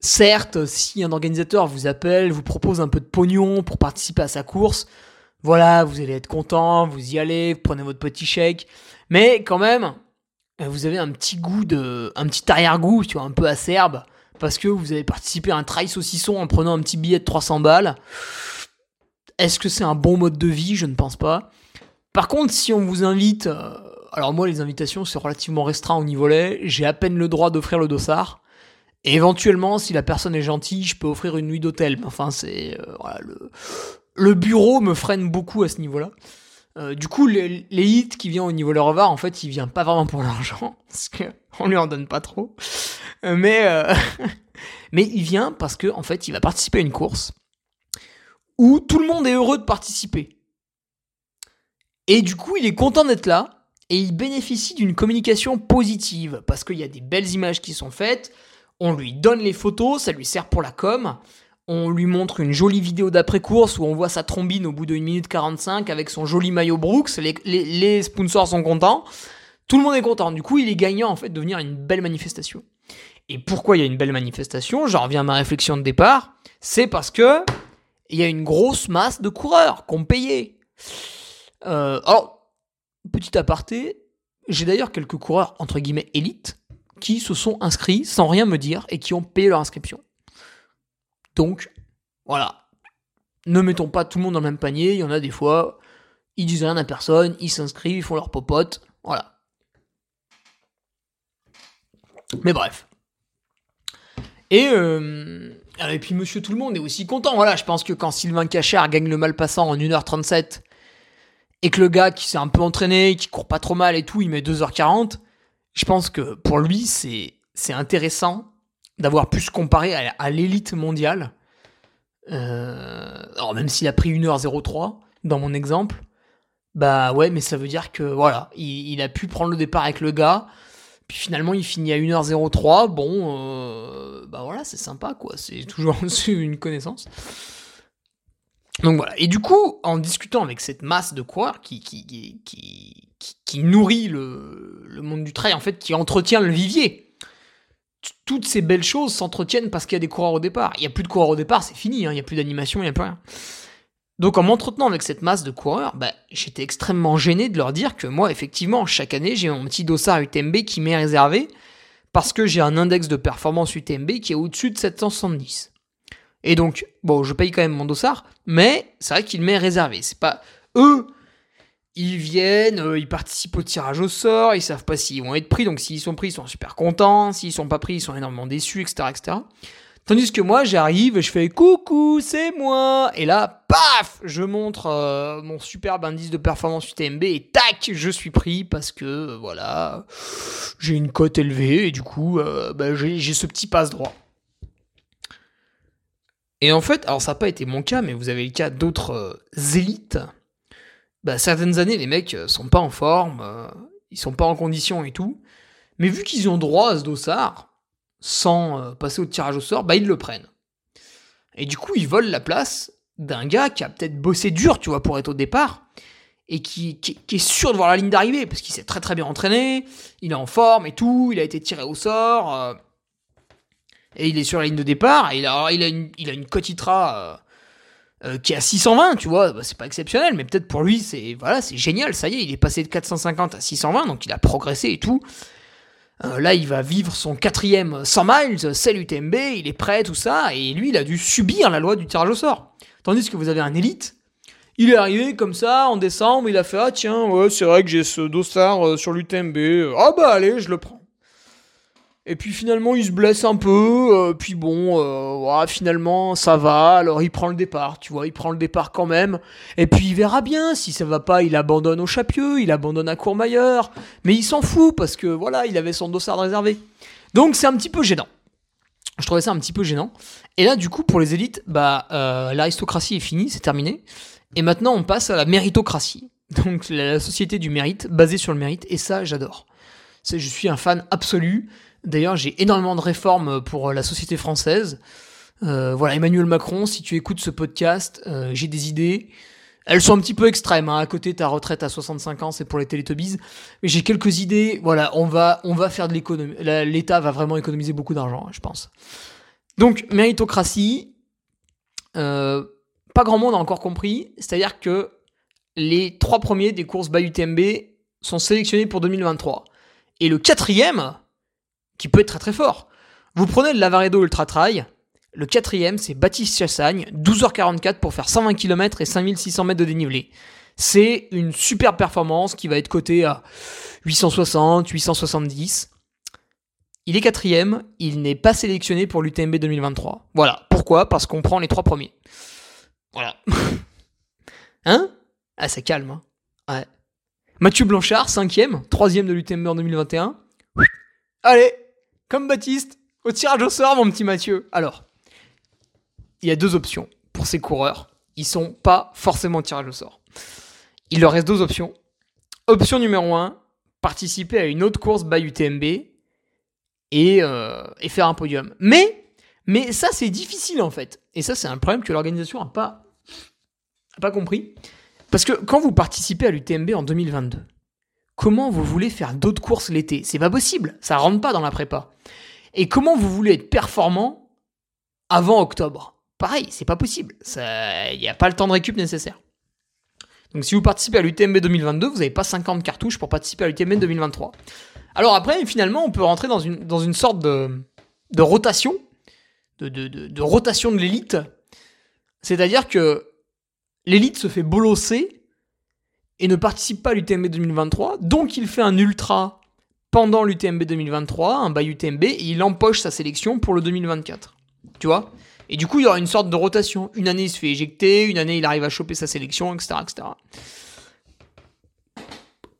certes, si un organisateur vous appelle, vous propose un peu de pognon pour participer à sa course, voilà, vous allez être content, vous y allez, vous prenez votre petit chèque, mais quand même, vous avez un petit goût de, un petit arrière-goût, tu vois, un peu acerbe, parce que vous avez participé à un trail saucisson en prenant un petit billet de 300 balles. Est-ce que c'est un bon mode de vie? Je ne pense pas. Par contre, si on vous invite euh, alors moi, les invitations, c'est relativement restreint au niveau lait. J'ai à peine le droit d'offrir le dossard. Et éventuellement, si la personne est gentille, je peux offrir une nuit d'hôtel. Enfin, c'est euh, le, bureau me freine beaucoup à ce niveau-là. Euh, du coup, hits qui viennent au niveau revard, en fait, il vient pas vraiment pour l'argent, parce qu'on lui en donne pas trop. Mais, mais il vient parce que, en fait, il va participer à une course où tout le monde est heureux de participer. Et du coup, il est content d'être là, et il bénéficie d'une communication positive parce qu'il y a des belles images qui sont faites, on lui donne les photos, ça lui sert pour la com, on lui montre une jolie vidéo d'après-course où on voit sa trombine au bout de 1 minute 45 avec son joli maillot Brooks, les, sponsors sont contents, tout le monde est content, du coup il est gagnant en fait de devenir une belle manifestation. Et pourquoi il y a une belle manifestation? J'en reviens à ma réflexion de départ, c'est parce que il y a une grosse masse de coureurs qu'on payé. Euh, alors, petit aparté, j'ai d'ailleurs quelques coureurs entre guillemets élites qui se sont inscrits sans rien me dire et qui ont payé leur inscription. Donc, voilà. Ne mettons pas tout le monde dans le même panier. Il y en a des fois, ils disent rien à personne, ils s'inscrivent, ils font leur popote. Voilà. Mais bref. Et, euh, et puis Monsieur Tout le Monde est aussi content. Voilà, je pense que quand Sylvain Cachard gagne le Malpassant en 1h37 et que le gars qui s'est un peu entraîné, qui court pas trop mal et tout, il met 2h40, je pense que pour lui, c'est, c'est intéressant d'avoir pu se comparer à, l'élite mondiale. Euh, alors même s'il a pris 1h03 dans mon exemple, bah ouais, mais ça veut dire que voilà, il, a pu prendre le départ avec le gars, puis finalement il finit à 1h03, bon, euh, bah voilà, c'est sympa quoi, c'est toujours une connaissance. Donc voilà. Et du coup, en discutant avec cette masse de coureurs qui, qui, qui, nourrit le, le, monde du trail, en fait, qui entretient le vivier, toutes ces belles choses s'entretiennent parce qu'il y a des coureurs au départ. Il n'y a plus de coureurs au départ, c'est fini, hein. il n'y a plus d'animation, il n'y a plus rien. Donc en m'entretenant avec cette masse de coureurs, bah, j'étais extrêmement gêné de leur dire que moi, effectivement, chaque année, j'ai mon petit dossard UTMB qui m'est réservé parce que j'ai un index de performance UTMB qui est au-dessus de 770. Et donc, bon, je paye quand même mon dossard, mais c'est vrai qu'il m'est réservé. C'est pas eux, ils viennent, euh, ils participent au tirage au sort, ils savent pas s'ils vont être pris, donc s'ils sont pris, ils sont super contents, s'ils sont pas pris, ils sont énormément déçus, etc., etc. Tandis que moi, j'arrive, je fais coucou, c'est moi, et là, paf, je montre euh, mon superbe indice de performance UTMB et tac, je suis pris parce que euh, voilà, j'ai une cote élevée et du coup, bah, j'ai ce petit passe droit. Et en fait, alors ça n'a pas été mon cas, mais vous avez le cas d'autres euh, élites bah, certaines années, les mecs euh, sont pas en forme, euh, ils sont pas en condition et tout. Mais vu qu'ils ont droit à ce dossard, sans euh, passer au tirage au sort, bah ils le prennent. Et du coup, ils volent la place d'un gars qui a peut-être bossé dur, tu vois, pour être au départ, et qui, est sûr de voir la ligne d'arrivée, parce qu'il s'est très très bien entraîné, il est en forme et tout, il a été tiré au sort, et il est sur la ligne de départ, et il a, une, a une cotitra euh, qui est à 620, tu vois, bah, c'est pas exceptionnel, mais peut-être pour lui, c'est voilà, c'est génial, ça y est, il est passé de 450 à 620, donc il a progressé et tout. Euh, là, il va vivre son quatrième 100 miles, c'est l'UTMB, il est prêt, tout ça, et lui, il a dû subir la loi du tirage au sort. Tandis que vous avez un élite, il est arrivé comme ça en décembre, il a fait ah tiens ouais c'est vrai que j'ai ce dossard euh, sur l'UTMB, ah bah allez je le prends. Et puis finalement, il se blesse un peu. Euh, puis bon, euh, finalement, ça va. Alors il prend le départ, tu vois, il prend le départ quand même. Et puis il verra bien. Si ça va pas, il abandonne au Chapieux, il abandonne à Courmayeur. Mais il s'en fout parce que voilà, il avait son dossard réservé. Donc c'est un petit peu gênant. Je trouvais ça un petit peu gênant. Et là, du coup, pour les élites, bah, euh, l'aristocratie est finie, c'est terminé. Et maintenant, on passe à la méritocratie. Donc la société du mérite, basée sur le mérite. Et ça, j'adore. Je suis un fan absolu. D'ailleurs, j'ai énormément de réformes pour la société française. Euh, voilà, Emmanuel Macron, si tu écoutes ce podcast, euh, j'ai des idées. Elles sont un petit peu extrêmes. Hein. À côté, ta retraite à 65 ans, c'est pour les Télétobies. Mais j'ai quelques idées. Voilà, on va, on va faire de l'économie. L'État va vraiment économiser beaucoup d'argent, je pense. Donc, méritocratie. Euh, pas grand monde a encore compris. C'est-à-dire que les trois premiers des courses by UTMB sont sélectionnés pour 2023. Et le quatrième, qui peut être très très fort. Vous prenez le Lavaredo Ultra Trail, le quatrième c'est Baptiste Chassagne, 12h44 pour faire 120 km et 5600 mètres de dénivelé. C'est une super performance qui va être cotée à 860, 870. Il est quatrième, il n'est pas sélectionné pour l'UTMB 2023. Voilà. Pourquoi? Parce qu'on prend les trois premiers. Voilà. hein? Ah, ça calme. Hein ouais. Mathieu Blanchard, cinquième, troisième de l'UTMB en 2021. Allez, comme Baptiste, au tirage au sort, mon petit Mathieu. Alors, il y a deux options pour ces coureurs. Ils sont pas forcément au tirage au sort. Il leur reste deux options. Option numéro 1, participer à une autre course by UTMB et, euh, et faire un podium. Mais, mais ça, c'est difficile en fait. Et ça, c'est un problème que l'organisation n'a pas, a pas compris. Parce que quand vous participez à l'UTMB en 2022, comment vous voulez faire d'autres courses l'été? C'est pas possible, ça rentre pas dans la prépa. Et comment vous voulez être performant avant octobre? Pareil, c'est pas possible. Il n'y a pas le temps de récup nécessaire. Donc si vous participez à l'UTMB 2022, vous n'avez pas 50 cartouches pour participer à l'UTMB 2023. Alors après, finalement, on peut rentrer dans une, dans sorte de, rotation, de, de, de rotation de l'élite. C'est-à-dire que l'élite se fait bolosser et ne participe pas à l'UTMB 2023, donc il fait un ultra pendant l'UTMB 2023, un by UTMB, et il empoche sa sélection pour le 2024. Tu vois? Et du coup, il y aura une sorte de rotation. Une année, il se fait éjecter, une année, il arrive à choper sa sélection, etc. etc.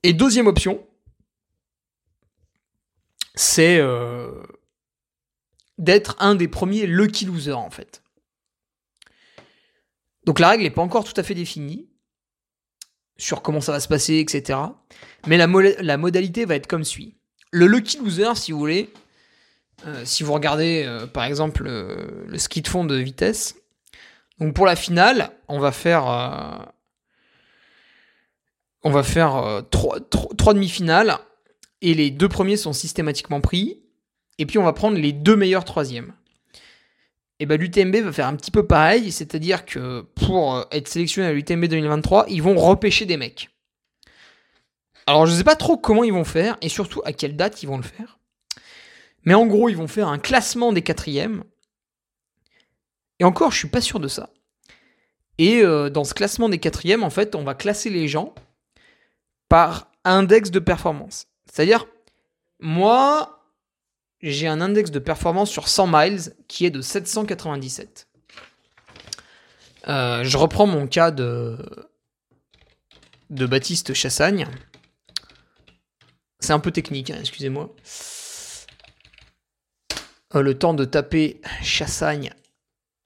Et deuxième option, c'est euh, d'être un des premiers lucky losers, en fait. Donc la règle n'est pas encore tout à fait définie sur comment ça va se passer, etc. Mais la modalité va être comme suit. Le lucky loser, si vous voulez, euh, si vous regardez euh, par exemple le ski de fond de vitesse, donc pour la finale, on va faire euh, on trois, demi-finales. Et les deux premiers sont systématiquement pris. Et puis on va prendre les deux meilleurs troisièmes. Et ben l'UTMB va faire un petit peu pareil, c'est-à-dire que pour euh, être sélectionné à l'UTMB 2023, ils vont repêcher des mecs. Alors je ne sais pas trop comment ils vont faire, et surtout à quelle date ils vont le faire. Mais en gros, ils vont faire un classement des quatrièmes. Et encore, je suis pas sûr de ça. Et euh, dans ce classement des quatrièmes, en fait, on va classer les gens par index de performance. C'est-à-dire, moi, j'ai un index de performance sur 100 miles qui est de 797. Euh, je reprends mon cas de, de Baptiste Chassagne. C'est un peu technique, hein, excusez-moi. Euh, le temps de taper Chassagne.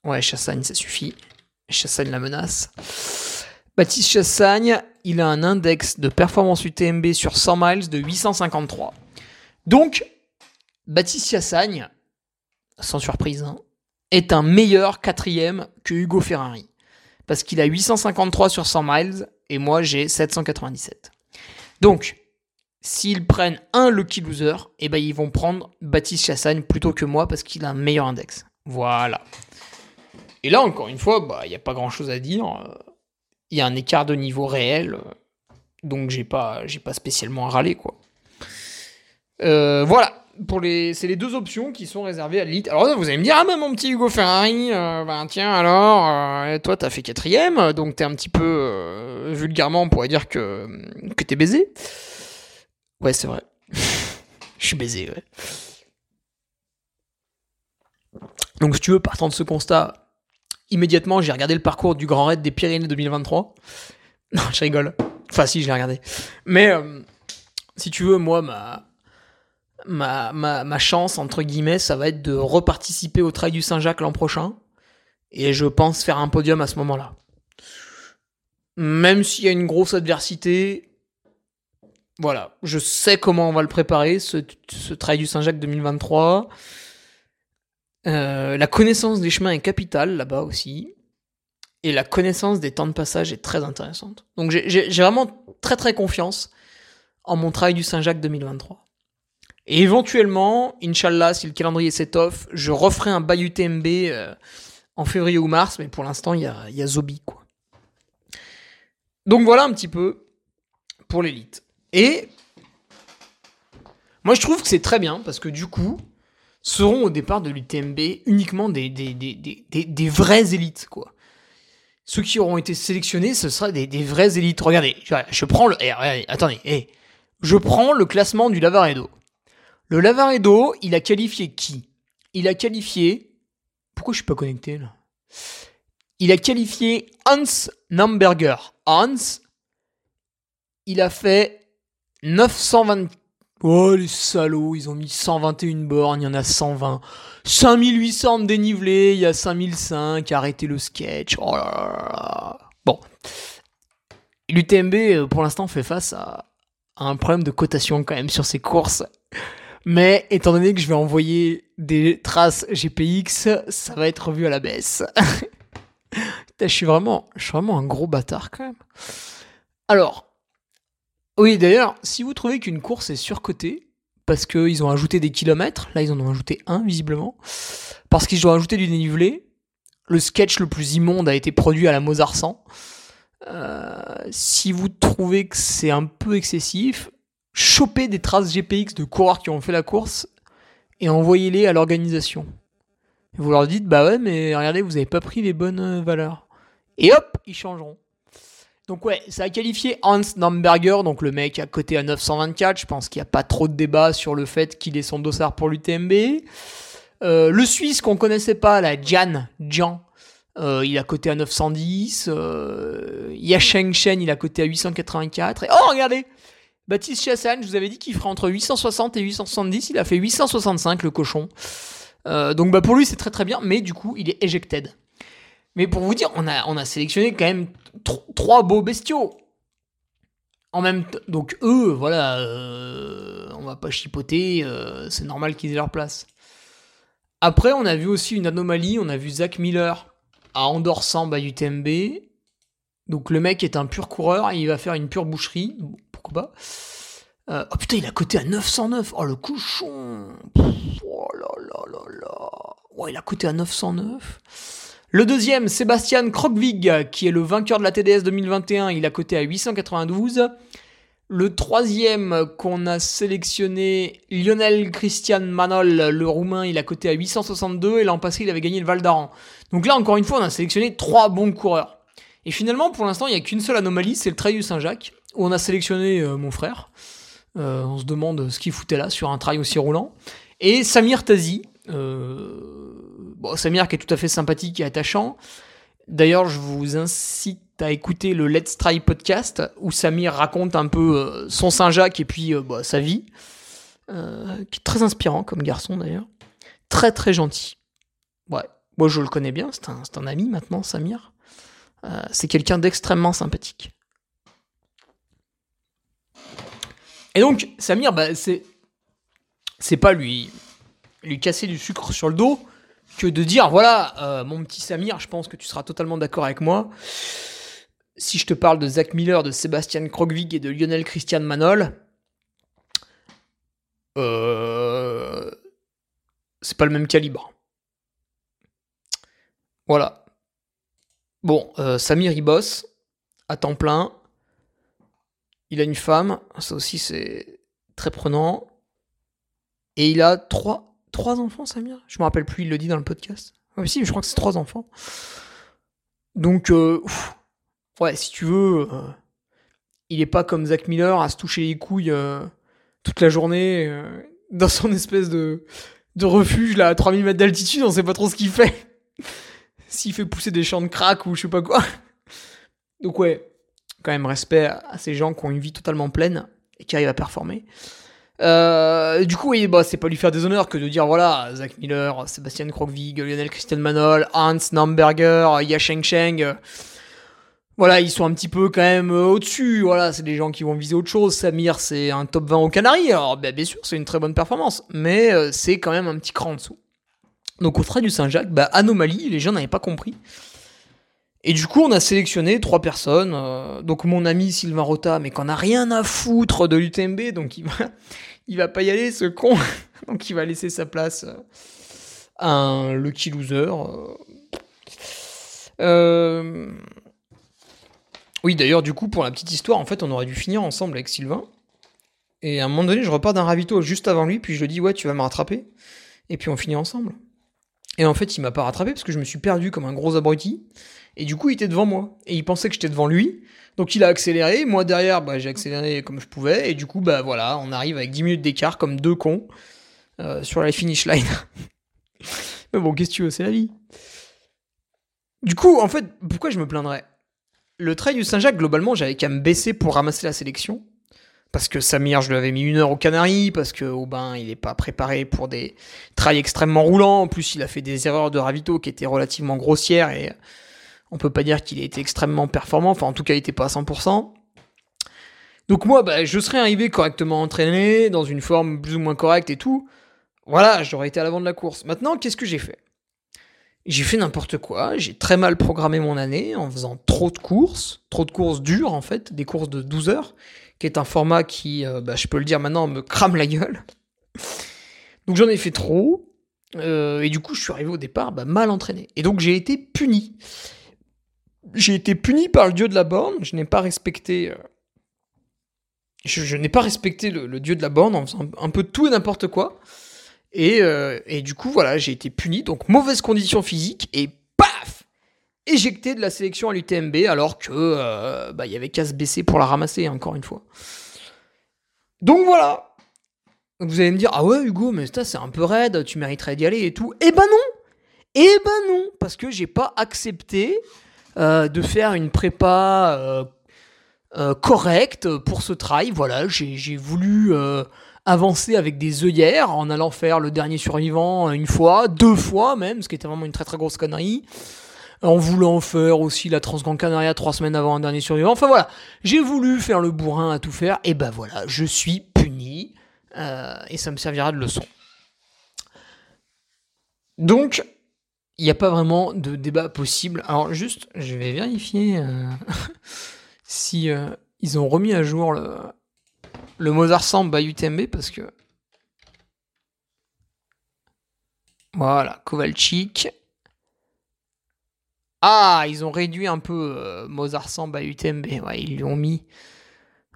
Ouais, Chassagne, ça suffit. Chassagne la menace. Baptiste Chassagne, il a un index de performance UTMB sur 100 miles de 853. Donc, Baptiste Chassagne, sans surprise, hein, est un meilleur quatrième que Hugo Ferrari. Parce qu'il a 853 sur 100 miles et moi j'ai 797. Donc, s'ils prennent un lucky loser, eh ben ils vont prendre Baptiste Chassagne plutôt que moi parce qu'il a un meilleur index. Voilà. Et là, encore une fois, bah, il n'y a pas grand chose à dire. Il y a un écart de niveau réel. Donc j'ai pas, j'ai pas spécialement à râler, quoi. Euh, voilà. C'est les deux options qui sont réservées à l'élite. Alors vous allez me dire, ah ben mon petit Hugo Ferrari, euh, ben tiens alors, euh, toi t'as fait quatrième, donc t'es un petit peu vulgairement on pourrait dire que que t'es baisé. Ouais c'est vrai. Je suis baisé, ouais. Donc si tu veux, partant de ce constat, immédiatement j'ai regardé le parcours du Grand Raid des Pyrénées 2023. Non, je rigole. Enfin si, je l'ai regardé. Mais si tu veux, moi, ma, ma, ma, chance, entre guillemets, ça va être de reparticiper au Trail du Saint-Jacques l'an prochain. Et je pense faire un podium à ce moment-là. Même s'il y a une grosse adversité, voilà, je sais comment on va le préparer, ce, ce Trail du Saint-Jacques 2023. Euh, la connaissance des chemins est capitale là-bas aussi. Et la connaissance des temps de passage est très intéressante. Donc j'ai vraiment très très confiance en mon Trail du Saint-Jacques 2023. Et éventuellement, Inch'Allah, si le calendrier s'étoffe, je referai un Bayou TMB euh, en février ou mars, mais pour l'instant, il y a, y a Zobi, quoi. Donc voilà un petit peu pour l'élite. Et moi, je trouve que c'est très bien, parce que du coup, seront au départ de l'UTMB uniquement des, des, des, des, des vraies élites, quoi. Ceux qui auront été sélectionnés, ce sera des, vraies élites. Regardez, je, prends le... Eh, regardez, attendez, eh, je prends le classement du Lavaredo. Le Lavaredo, il a qualifié qui? Il a qualifié. Pourquoi je suis pas connecté là? Il a qualifié Hans Namberger. Hans, il a fait 920. Oh les salauds, ils ont mis 121 bornes, il y en a 120. 5800 de dénivelé, il y a 5005, arrêtez le sketch. Oh là là Bon. L'UTMB, euh, pour l'instant, fait face à un problème de cotation quand même sur ses courses. Mais étant donné que je vais envoyer des traces GPX, ça va être revu à la baisse. je suis vraiment, je suis vraiment un gros bâtard quand même. Alors, oui, d'ailleurs, si vous trouvez qu'une course est surcotée, parce qu'ils ont ajouté des kilomètres, là ils en ont ajouté un visiblement, parce qu'ils ont ajouté du dénivelé, le sketch le plus immonde a été produit à la Mozart 100. Euh, si vous trouvez que c'est un peu excessif, choper des traces GPX de coureurs qui ont fait la course et envoyez-les à l'organisation. Vous leur dites, bah ouais, mais regardez, vous avez pas pris les bonnes euh, valeurs. Et hop, ils changeront. Donc ouais, ça a qualifié Hans Namberger, donc le mec à côté à 924. Je pense qu'il n'y a pas trop de débat sur le fait qu'il ait son dossard pour l'UTMB. Euh, le Suisse qu'on connaissait pas, la Jan, Jan, euh, il a coté à 910. Euh, Yasheng Shen, il a coté à 884. Et oh, regardez Baptiste Chassagne, je vous avais dit qu'il ferait entre 860 et 870. Il a fait 865, le cochon. Euh, donc bah pour lui, c'est très très bien. Mais du coup, il est ejected. Mais pour vous dire, on a, on a sélectionné quand même trois beaux bestiaux. En même temps, donc eux, voilà, euh, on va pas chipoter, euh, c'est normal qu'ils aient leur place. Après, on a vu aussi une anomalie, on a vu Zach Miller à Andorre à UTMB. Donc le mec est un pur coureur et il va faire une pure boucherie pourquoi pas. oh putain, il a coté à 909. Oh le cochon. oh là là là là. Oh, il a coté à 909. Le deuxième, Sébastien Krogvig, qui est le vainqueur de la TDS 2021, il a coté à 892. Le troisième qu'on a sélectionné, Lionel Christian Manol, le roumain, il a coté à 862 et l'an passé il avait gagné le Val d'Aran. Donc là encore une fois on a sélectionné trois bons coureurs. Et finalement pour l'instant il n'y a qu'une seule anomalie, c'est le Trail du Saint-Jacques où on a sélectionné euh, mon frère. Euh, on se demande ce qu'il foutait là sur un trail aussi roulant. Et Samir Tazi. Euh, Samir qui est tout à fait sympathique et attachant. D'ailleurs, je vous incite à écouter le Let's Try podcast où Samir raconte un peu son Saint-Jacques et puis bah, sa vie. qui est très inspirant comme garçon d'ailleurs. Très très gentil. Ouais, moi je le connais bien, c'est un, un, ami maintenant, Samir. c'est quelqu'un d'extrêmement sympathique. Et donc, Samir, bah, c'est. C'est pas lui, lui casser du sucre sur le dos que de dire voilà, euh, mon petit Samir, je pense que tu seras totalement d'accord avec moi. Si je te parle de Zach Miller, de Sébastien Krogvig et de Lionel Christian Manol, euh, c'est pas le même calibre. Voilà. Bon, euh, Samir, il bosse à temps plein. Il a une femme, ça aussi c'est très prenant. Et il a trois, trois enfants, Samir? Je me rappelle plus, il le dit dans le podcast. Oui, si, je crois que c'est trois enfants. Donc, euh, ouais, si tu veux, euh, il est pas comme Zach Miller à se toucher les couilles euh, toute la journée dans son espèce de, de refuge là à 3000 mètres d'altitude, on sait pas trop ce qu'il fait. S'il fait pousser des champs de crack ou je sais pas quoi. Donc, ouais, quand même respect à ces gens qui ont une vie totalement pleine et qui arrivent à performer. Euh, du coup, oui, bah, c'est pas lui faire des honneurs que de dire voilà, Zach Miller, Sébastien Krogvig, Lionel Christian Manol, Hans Namberger, Yasheng Sheng. voilà, ils sont un petit peu quand même au-dessus. Voilà, c'est des gens qui vont viser autre chose. Samir, c'est un top 20 au Canaries. Alors, bah, bien sûr, c'est une très bonne performance, mais euh, c'est quand même un petit cran en dessous. Donc, au trait du Saint-Jacques, bah, anomalie, les gens n'avaient pas compris. Et du coup, on a sélectionné trois personnes. Euh, donc mon ami Sylvain Rota, mais qu'on a rien à foutre de l'UTMB, donc il va, va pas y aller, ce con. donc il va laisser sa place euh, à un lucky loser. Euh. Oui, d'ailleurs, du coup, pour la petite histoire, en fait, on aurait dû finir ensemble avec Sylvain. Et à un moment donné, je repars d'un ravito juste avant lui, puis je lui dis ouais, tu vas me rattraper. Et puis on finit ensemble. Et en fait, il m'a pas rattrapé parce que je me suis perdu comme un gros abruti. Et du coup, il était devant moi. Et il pensait que j'étais devant lui. Donc il a accéléré. Moi, derrière, bah, j'ai accéléré comme je pouvais. Et du coup, bah voilà, on arrive avec 10 minutes d'écart comme deux cons euh, sur la finish line. Mais bon, qu'est-ce que tu veux, c'est la vie. Du coup, en fait, pourquoi je me plaindrais? Le trail du Saint-Jacques, globalement, j'avais qu'à me baisser pour ramasser la sélection. Parce que Samir, je lui avais mis une heure au Canaries, parce que Aubin, il n'est pas préparé pour des trails extrêmement roulants. En plus, il a fait des erreurs de ravito qui étaient relativement grossières et on peut pas dire qu'il ait été extrêmement performant, enfin en tout cas il était pas à 100%. Donc moi, bah, je serais arrivé correctement entraîné, dans une forme plus ou moins correcte et tout. Voilà, j'aurais été à l'avant de la course. Maintenant, qu'est-ce que j'ai fait? J'ai fait n'importe quoi, j'ai très mal programmé mon année en faisant trop de courses, trop de courses dures en fait, des courses de 12 heures, qui est un format qui, euh, bah, je peux le dire maintenant, me crame la gueule. Donc j'en ai fait trop, euh, et du coup je suis arrivé au départ bah, mal entraîné. Et donc j'ai été puni j'ai été puni par le dieu de la borne. Je n'ai pas respecté. Euh, je, n'ai pas respecté le, dieu de la borne en faisant un peu tout et n'importe quoi. Et, euh, et, du coup, voilà, j'ai été puni. Donc, mauvaise condition physique et paf Éjecté de la sélection à l'UTMB alors que euh, bah, y avait qu'à se baisser pour la ramasser, encore une fois. Donc voilà. Vous allez me dire, ah ouais, Hugo, mais ça, c'est un peu raide, tu mériterais d'y aller et tout. Eh ben non Eh ben non Parce que j'ai pas accepté euh, de faire une prépa euh, euh, correcte pour ce trail. Voilà, j'ai voulu avancer avec des œillères en allant faire le dernier survivant une fois, deux fois même, ce qui était vraiment une très très grosse connerie. En voulant faire aussi la Transgrande Canaria trois semaines avant un dernier survivant. Enfin voilà, j'ai voulu faire le bourrin à tout faire, et ben voilà, je suis puni, et ça me servira de leçon. Donc, il n'y a pas vraiment de débat possible. Alors juste, je vais vérifier euh, si euh, ils ont remis à jour le, Mozart Samba UTMB parce que voilà, Kovalchik. Ah, ils ont réduit un peu euh, Mozart Samba UTMB. Ouais, ils lui ont mis.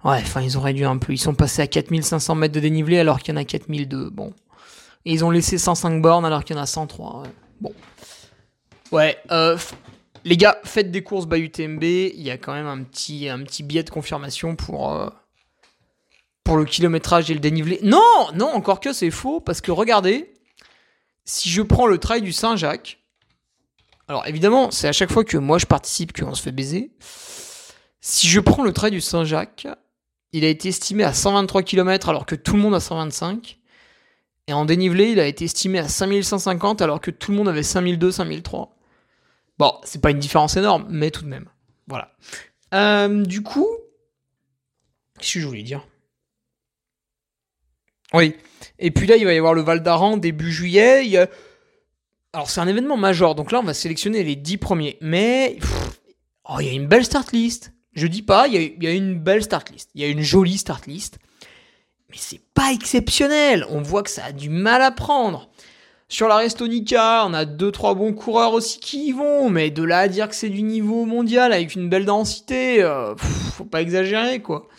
Ouais, enfin, ils ont réduit un peu. Ils sont passés à 4500 mètres de dénivelé alors qu'il y en a 4002. Bon. Ils ont laissé 105 bornes alors qu'il y en a 103. Bon. Ouais, euh, les gars, faites des courses by UTMB. Il y a quand même un petit, un petit biais de confirmation pour, euh, pour le kilométrage et le dénivelé. Non, non, encore que c'est faux, parce que regardez, si je prends le trail du Saint-Jacques, alors évidemment, c'est à chaque fois que moi je participe qu'on se fait baiser. Si je prends le trail du Saint-Jacques, il a été estimé à 123 km alors que tout le monde a 125. Et en dénivelé, il a été estimé à 5150 alors que tout le monde avait 5002, 5003. Bon, c'est pas une différence énorme, mais tout de même. Voilà. Euh, du coup, qu'est-ce que je voulais dire? Oui. Et puis là, il va y avoir le Val d'Aran début juillet. Alors, c'est un événement majeur. Donc là, on va sélectionner les 10 premiers. Mais oh, il y a une belle start list. Je dis pas, il y, a, une belle start list. Il y a une jolie start list. Mais c'est pas exceptionnel. On voit que ça a du mal à prendre. Sur la Restonica, on a deux trois bons coureurs aussi qui y vont, mais de là à dire que c'est du niveau mondial avec une belle densité, euh, faut pas exagérer quoi.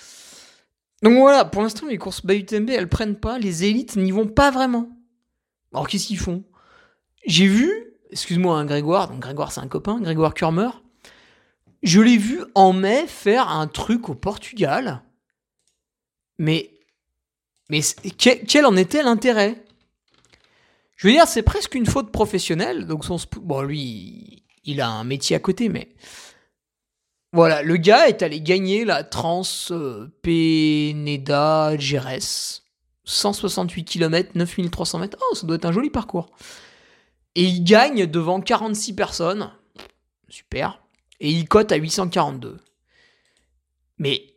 Donc voilà, pour l'instant les courses by UTMB elles prennent pas, les élites n'y vont pas vraiment. Alors qu'est-ce qu'ils font? J'ai vu, excuse-moi hein, Grégoire, donc Grégoire c'est un copain, Grégoire Kurmer, je l'ai vu en mai faire un truc au Portugal, mais mais quel en était l'intérêt? Je veux dire, c'est presque une faute professionnelle. Donc son bon, lui, il a un métier à côté, mais voilà, le gars est allé gagner la Trans euh, Peneda Gérès. 168 km, 9300 mètres. Oh, ça doit être un joli parcours. Et il gagne devant 46 personnes. Super. Et il cote à 842. Mais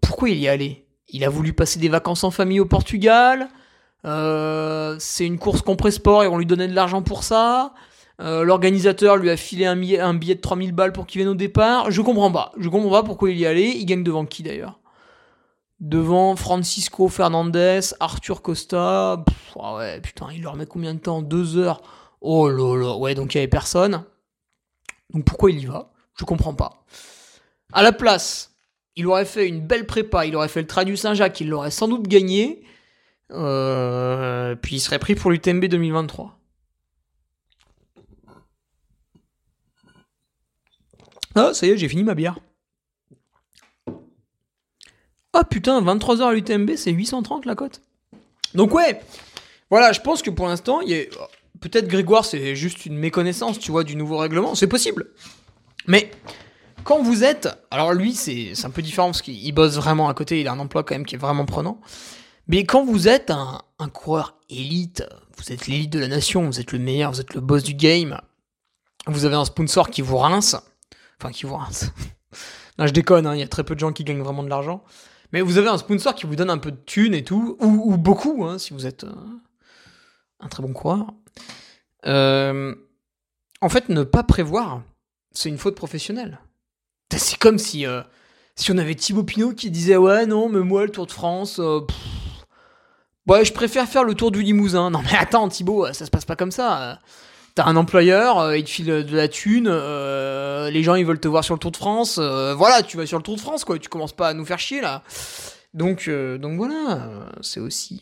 pourquoi il y est allé? Il a voulu passer des vacances en famille au Portugal c'est une course sport et on lui donnait de l'argent pour ça. Euh, l'organisateur lui a filé un billet, un billet de 3000 balles pour qu'il vienne au départ. Je comprends pas. Je comprends pas pourquoi il y allait. Il gagne devant qui d'ailleurs? Devant Francisco Fernandez, Arthur Costa. Ah ouais, putain, il leur met combien de temps? Deux heures. Oh là là. Ouais, donc il y avait personne. Donc pourquoi il y va? Je comprends pas. À la place, il aurait fait une belle prépa, il aurait fait le Tradu Saint-Jacques, il l'aurait sans doute gagné. Euh, puis il serait pris pour l'UTMB 2023. Ah, ça y est, j'ai fini ma bière. Ah putain, 23h à l'UTMB, c'est 830 la cote. Donc ouais, voilà, je pense que pour l'instant, peut-être Grégoire, c'est juste une méconnaissance, tu vois, du nouveau règlement, c'est possible. Mais quand vous êtes, alors lui, c'est un peu différent parce qu'il bosse vraiment à côté, il a un emploi quand même qui est vraiment prenant. Mais quand vous êtes un, coureur élite, vous êtes l'élite de la nation, vous êtes le meilleur, vous êtes le boss du game, vous avez un sponsor qui vous rince, enfin qui vous rince. non, je déconne, hein, il y a très peu de gens qui gagnent vraiment de l'argent. Mais vous avez un sponsor qui vous donne un peu de thunes et tout, ou, beaucoup, hein, si vous êtes euh, un très bon coureur. Euh, en fait, ne pas prévoir, c'est une faute professionnelle. C'est comme si, euh, si on avait Thibaut Pinot qui disait Ouais, non, mais moi, le Tour de France, Ouais, je préfère faire le tour du Limousin. Non mais attends Thibaut, ça se passe pas comme ça. T'as un employeur, euh, il te file de la thune, euh, les gens ils veulent te voir sur le Tour de France. Euh, voilà, tu vas sur le Tour de France quoi, tu commences pas à nous faire chier là. Donc, donc voilà, c'est aussi...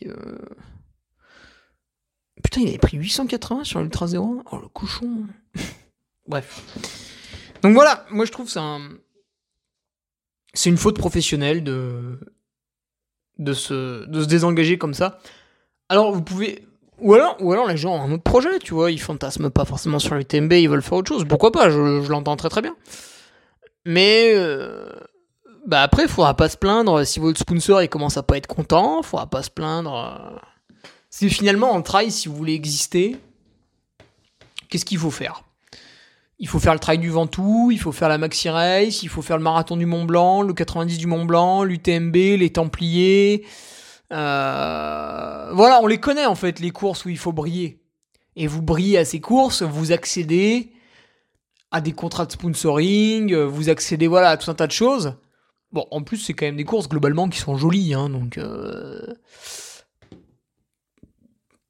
Putain, il avait pris 880 sur l'Ultra Zéro. Oh le cochon. Bref. Donc voilà, moi je trouve c'est un... C'est une faute professionnelle de de se, de se désengager comme ça. Alors vous pouvez... Ou alors, ou alors les gens ont un autre projet, tu vois, ils fantasment pas forcément sur l'UTMB, ils veulent faire autre chose. Pourquoi pas, je, l'entends très très bien. Mais euh, bah après, il faudra pas se plaindre si votre sponsor il commence à pas être content, il faudra pas se plaindre. Euh. Si finalement on travaille, si vous voulez exister, qu'est-ce qu'il faut faire? Il faut faire le trail du Ventoux, il faut faire la Maxi Race, il faut faire le marathon du Mont Blanc, le 90 du Mont Blanc, l'UTMB, les Templiers. Euh, voilà, on les connaît en fait, les courses où il faut briller. Et vous brillez à ces courses, vous accédez à des contrats de sponsoring, vous accédez voilà, à tout un tas de choses. Bon, en plus, c'est quand même des courses globalement qui sont jolies, hein, donc. Euh,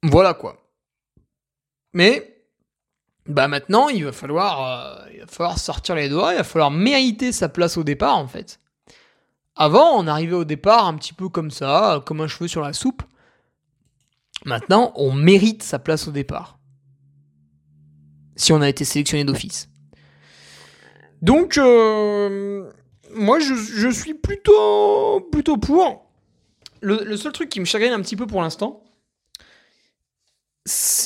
voilà quoi. Mais bah maintenant il va falloir euh, falloir sortir les doigts, il va falloir mériter sa place au départ en fait. Avant, on arrivait au départ un petit peu comme ça, comme un cheveu sur la soupe. Maintenant, on mérite sa place au départ. Si on a été sélectionné d'office. Donc, euh, moi, je, suis plutôt, plutôt pour. Le, le, seul truc qui me chagrine un petit peu pour l'instant,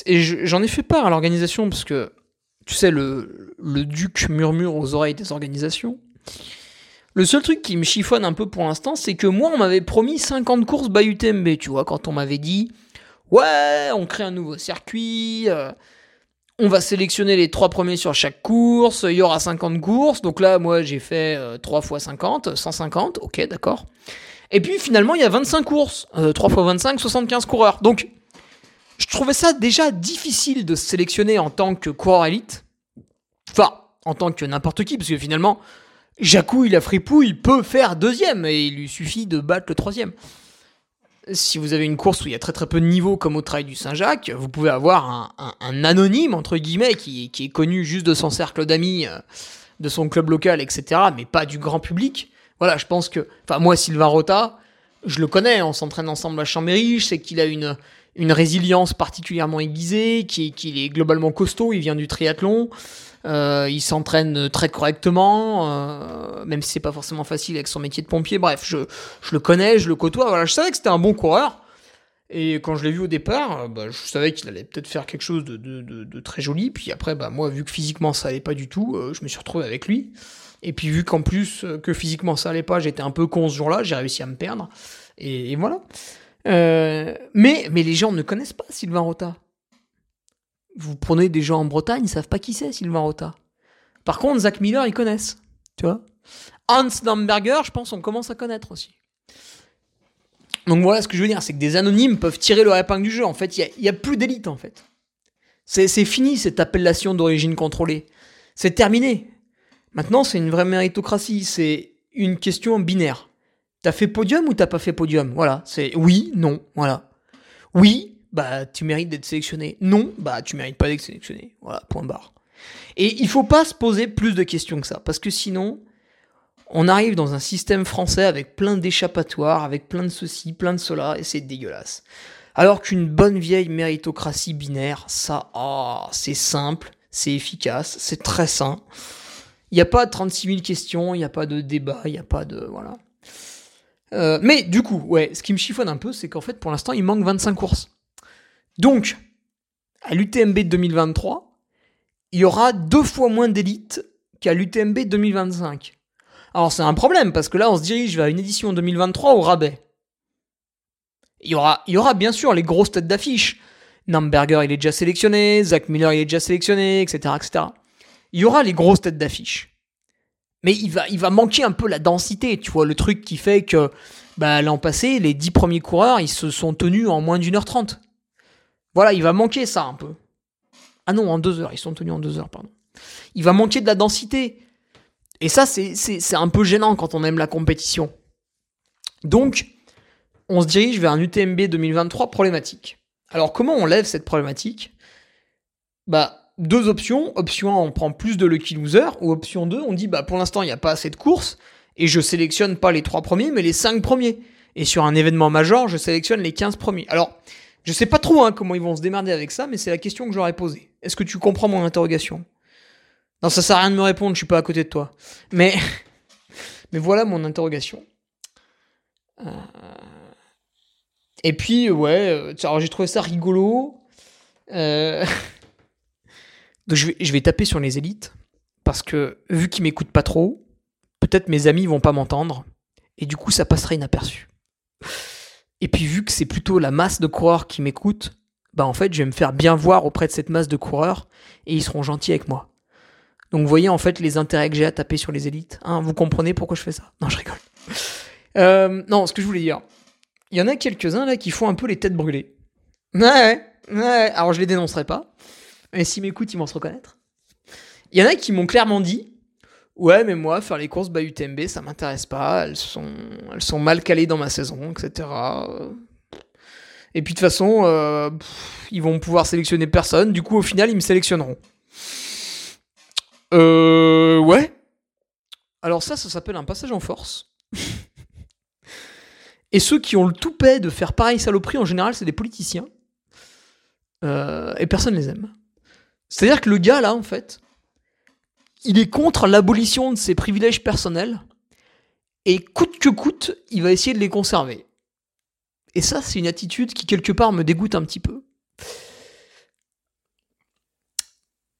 et j'en ai fait part à l'organisation parce que, tu sais, le, le duc murmure aux oreilles des organisations. Le seul truc qui me chiffonne un peu pour l'instant, c'est que moi, on m'avait promis 50 courses by UTMB, tu vois, quand on m'avait dit, ouais, on crée un nouveau circuit, euh, On va sélectionner les trois premiers sur chaque course. Il y aura 50 courses. Donc là, moi, j'ai fait 3 x 50, 150. Ok, d'accord. Et puis finalement, il y a 25 courses. 3 x 25, 75 coureurs. Donc, je trouvais ça déjà difficile de se sélectionner en tant que coureur élite. Enfin, en tant que n'importe qui, parce que finalement, Jacouille, la fripouille, peut faire deuxième et il lui suffit de battre le troisième si vous avez une course où il y a très très peu de niveaux comme au Trail du Saint-Jacques, vous pouvez avoir un, anonyme, entre guillemets, qui, est connu juste de son cercle d'amis, euh, de son club local, etc., mais pas du grand public. Voilà, je pense que... Enfin, moi, Sylvain Rota, je le connais, on s'entraîne ensemble à Chambéry, je sais qu'il a une, une résilience particulièrement aiguisée, qu'il est globalement costaud, il vient du triathlon. Euh, il s'entraîne très correctement, euh, même si c'est pas forcément facile avec son métier de pompier. Bref, je, je le connais, je le côtoie. Voilà, je savais que c'était un bon coureur. Et quand je l'ai vu au départ, euh, bah, je savais qu'il allait peut-être faire quelque chose de, de, de, très joli. Puis après, bah, moi, vu que physiquement ça allait pas du tout, je me suis retrouvé avec lui. Et puis vu qu'en plus que physiquement ça allait pas, j'étais un peu con ce jour-là, j'ai réussi à me perdre. Et voilà. Mais, mais les gens ne connaissent pas Sylvain Rota vous prenez des gens en Bretagne, ils savent pas qui c'est Sylvain Rota. Par contre, Zach Miller, ils connaissent. Tu Hans Lamberger, je pense, on commence à connaître aussi. Donc voilà, ce que je veux dire, c'est que des anonymes peuvent tirer leur épingle du jeu. En fait, il n'y a, plus d'élite, en fait. C'est fini, cette appellation d'origine contrôlée. C'est terminé. Maintenant, c'est une vraie méritocratie. C'est une question binaire. T'as fait podium ou t'as pas fait podium? Voilà, c'est oui, non, voilà. Oui, bah tu mérites d'être sélectionné. Non, bah tu mérites pas d'être sélectionné. Voilà, point barre. Et il faut pas se poser plus de questions que ça, parce que sinon, on arrive dans un système français avec plein d'échappatoires, avec plein de ceci, plein de cela, et c'est dégueulasse. Alors qu'une bonne vieille méritocratie binaire, ça, ah, c'est simple, c'est efficace, c'est très sain. Il n'y a pas 36 000 questions, il n'y a pas de débat, il n'y a pas de... Voilà. Euh, mais du coup, ouais, ce qui me chiffonne un peu, c'est qu'en fait, pour l'instant, il manque 25 courses. Donc, à l'UTMB 2023, il y aura deux fois moins d'élites qu'à l'UTMB 2025. Alors c'est un problème parce que là on se dirige vers une édition 2023 au rabais. Il y aura, il y aura bien sûr les grosses têtes d'affiche. Namberger il est déjà sélectionné, Zach Miller il est déjà sélectionné, etc., etc. Il y aura les grosses têtes d'affiche. Mais il va, il manquer un peu la densité, tu vois, le truc qui fait que bah, l'an passé, les dix premiers coureurs, ils se sont tenus en moins d'une heure trente. Voilà, il va manquer ça un peu. Ah non, en deux heures, ils sont tenus en deux heures, pardon. Il va manquer de la densité. Et ça, c'est un peu gênant quand on aime la compétition. Donc, on se dirige vers un UTMB 2023 problématique. Alors, comment on lève cette problématique? Bah, deux options. Option 1, on prend plus de Lucky Loser. Ou option 2, on dit, bah, pour l'instant, il n'y a pas assez de courses. Et je sélectionne pas les trois premiers, mais les cinq premiers. Et sur un événement majeur, je sélectionne les 15 premiers. Alors, je sais pas trop hein, comment ils vont se démerder avec ça, mais c'est la question que j'aurais posée. Est-ce que tu comprends mon interrogation? Non, ça sert à rien de me répondre, je suis pas à côté de toi. Mais, mais voilà mon interrogation. Euh, et puis, ouais, euh, alors j'ai trouvé ça rigolo. Euh, donc je vais, taper sur les élites, parce que vu qu'ils m'écoutent pas trop, peut-être mes amis vont pas m'entendre, et du coup ça passerait inaperçu. Et puis vu que c'est plutôt la masse de coureurs qui m'écoutent, bah en fait je vais me faire bien voir auprès de cette masse de coureurs et ils seront gentils avec moi. Donc vous voyez en fait les intérêts que j'ai à taper sur les élites. Hein, vous comprenez pourquoi je fais ça? Non, je rigole. Euh, non, ce que je voulais dire, il y en a quelques-uns là qui font un peu les têtes brûlées. Ouais, ouais. Alors je les dénoncerai pas, mais s'ils m'écoutent, ils vont se reconnaître. Il y en a qui m'ont clairement dit Ouais, mais moi, faire les courses bas UTMB, ça m'intéresse pas. Elles sont, elles sont mal calées dans ma saison, etc. Et puis de toute façon, euh, ils vont pouvoir sélectionner personne. Du coup, au final, ils me sélectionneront. Euh, ouais. Alors ça, ça s'appelle un passage en force. et ceux qui ont le toupet de faire pareil saloperie, en général, c'est des politiciens. Euh, et personne les aime. C'est-à-dire que le gars, là, en fait, il est contre l'abolition de ses privilèges personnels et coûte que coûte, il va essayer de les conserver. Et ça, c'est une attitude qui quelque part me dégoûte un petit peu.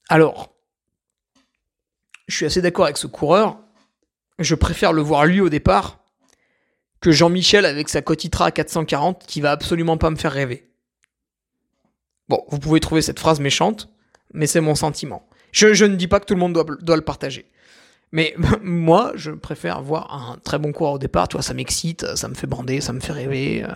Alors, je suis assez d'accord avec ce coureur. Je préfère le voir lui au départ que Jean-Michel avec sa Cotitra à 440 qui va absolument pas me faire rêver. Bon, vous pouvez trouver cette phrase méchante. Mais c'est mon sentiment. Je, je, ne dis pas que tout le monde doit, doit le partager. Mais moi, je préfère voir un très bon coureur au départ. Tu vois, ça m'excite, ça me fait bander, ça me fait rêver. Euh,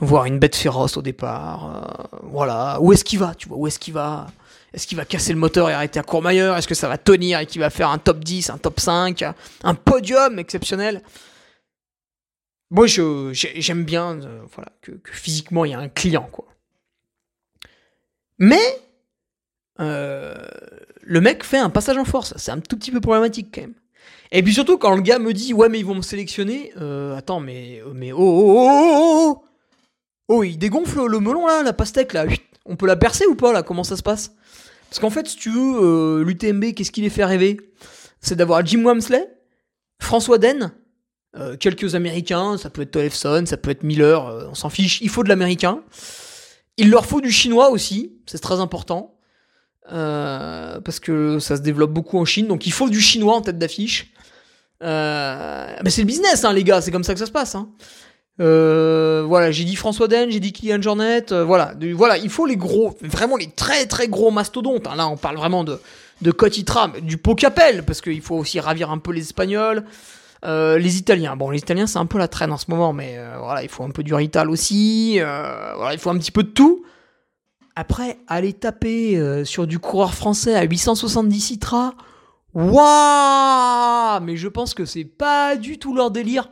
voir une bête féroce au départ. Euh, voilà. Où est-ce qu'il va Tu vois, où est-ce qu'il va? Est-ce qu'il va casser le moteur et arrêter à Courmayeur? Est-ce que ça va tenir et qu'il va faire un top 10, un top 5, un podium exceptionnel? Moi, j'aime bien euh, voilà, que, que, physiquement, il y a un client. quoi. Mais euh, le mec fait un passage en force. C'est un tout petit peu problématique quand même. Et puis surtout quand le gars me dit ouais mais ils vont me sélectionner, euh, attends mais mais oh oh oh oh oh oh il dégonfle le melon là, la pastèque là, on peut la percer ou pas là Comment ça se passe? Parce qu'en fait si tu veux euh, l'UTMB qu'est-ce qui les fait rêver? C'est d'avoir Jim Wamsley, François Den, euh, quelques Américains, ça peut être Tollefson, ça peut être Miller, euh, on s'en fiche, il faut de l'américain. Il leur faut du chinois aussi, c'est très important. Euh, parce que ça se développe beaucoup en Chine, donc il faut du chinois en tête d'affiche. Euh, mais c'est le business, hein, les gars, c'est comme ça que ça se passe. Hein. Euh, voilà, j'ai dit François Den, j'ai dit Kylian Jornet, voilà, voilà, il faut les gros, vraiment les très très gros mastodontes. Hein. Là, on parle vraiment de de Cotitra, du Pocapel, parce qu'il faut aussi ravir un peu les Espagnols, les Italiens. Bon, les Italiens, c'est un peu la traîne en ce moment, mais voilà, il faut un peu du Rital aussi. voilà, il faut un petit peu de tout. Après, aller taper euh, sur du coureur français à 870 citra, waouh Mais je pense que c'est pas du tout leur délire.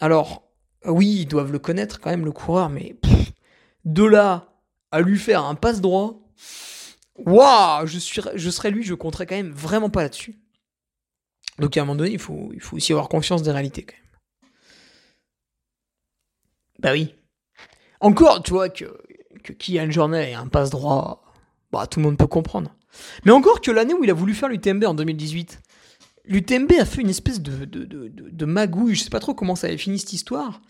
Alors, oui, ils doivent le connaître quand même, le coureur, mais de là à lui faire un passe droit, waouh je, je serais lui, je compterais quand même vraiment pas là-dessus. Donc à un moment donné, il faut, il faut aussi avoir confiance des réalités quand même. Bah oui. Encore, tu vois, que que Kian Jornet ait un passe droit, bah, tout le monde peut comprendre. Mais encore que l'année où il a voulu faire l'UTMB en 2018, l'UTMB a fait une espèce de, de, de, magouille, je sais pas trop comment ça avait fini cette histoire,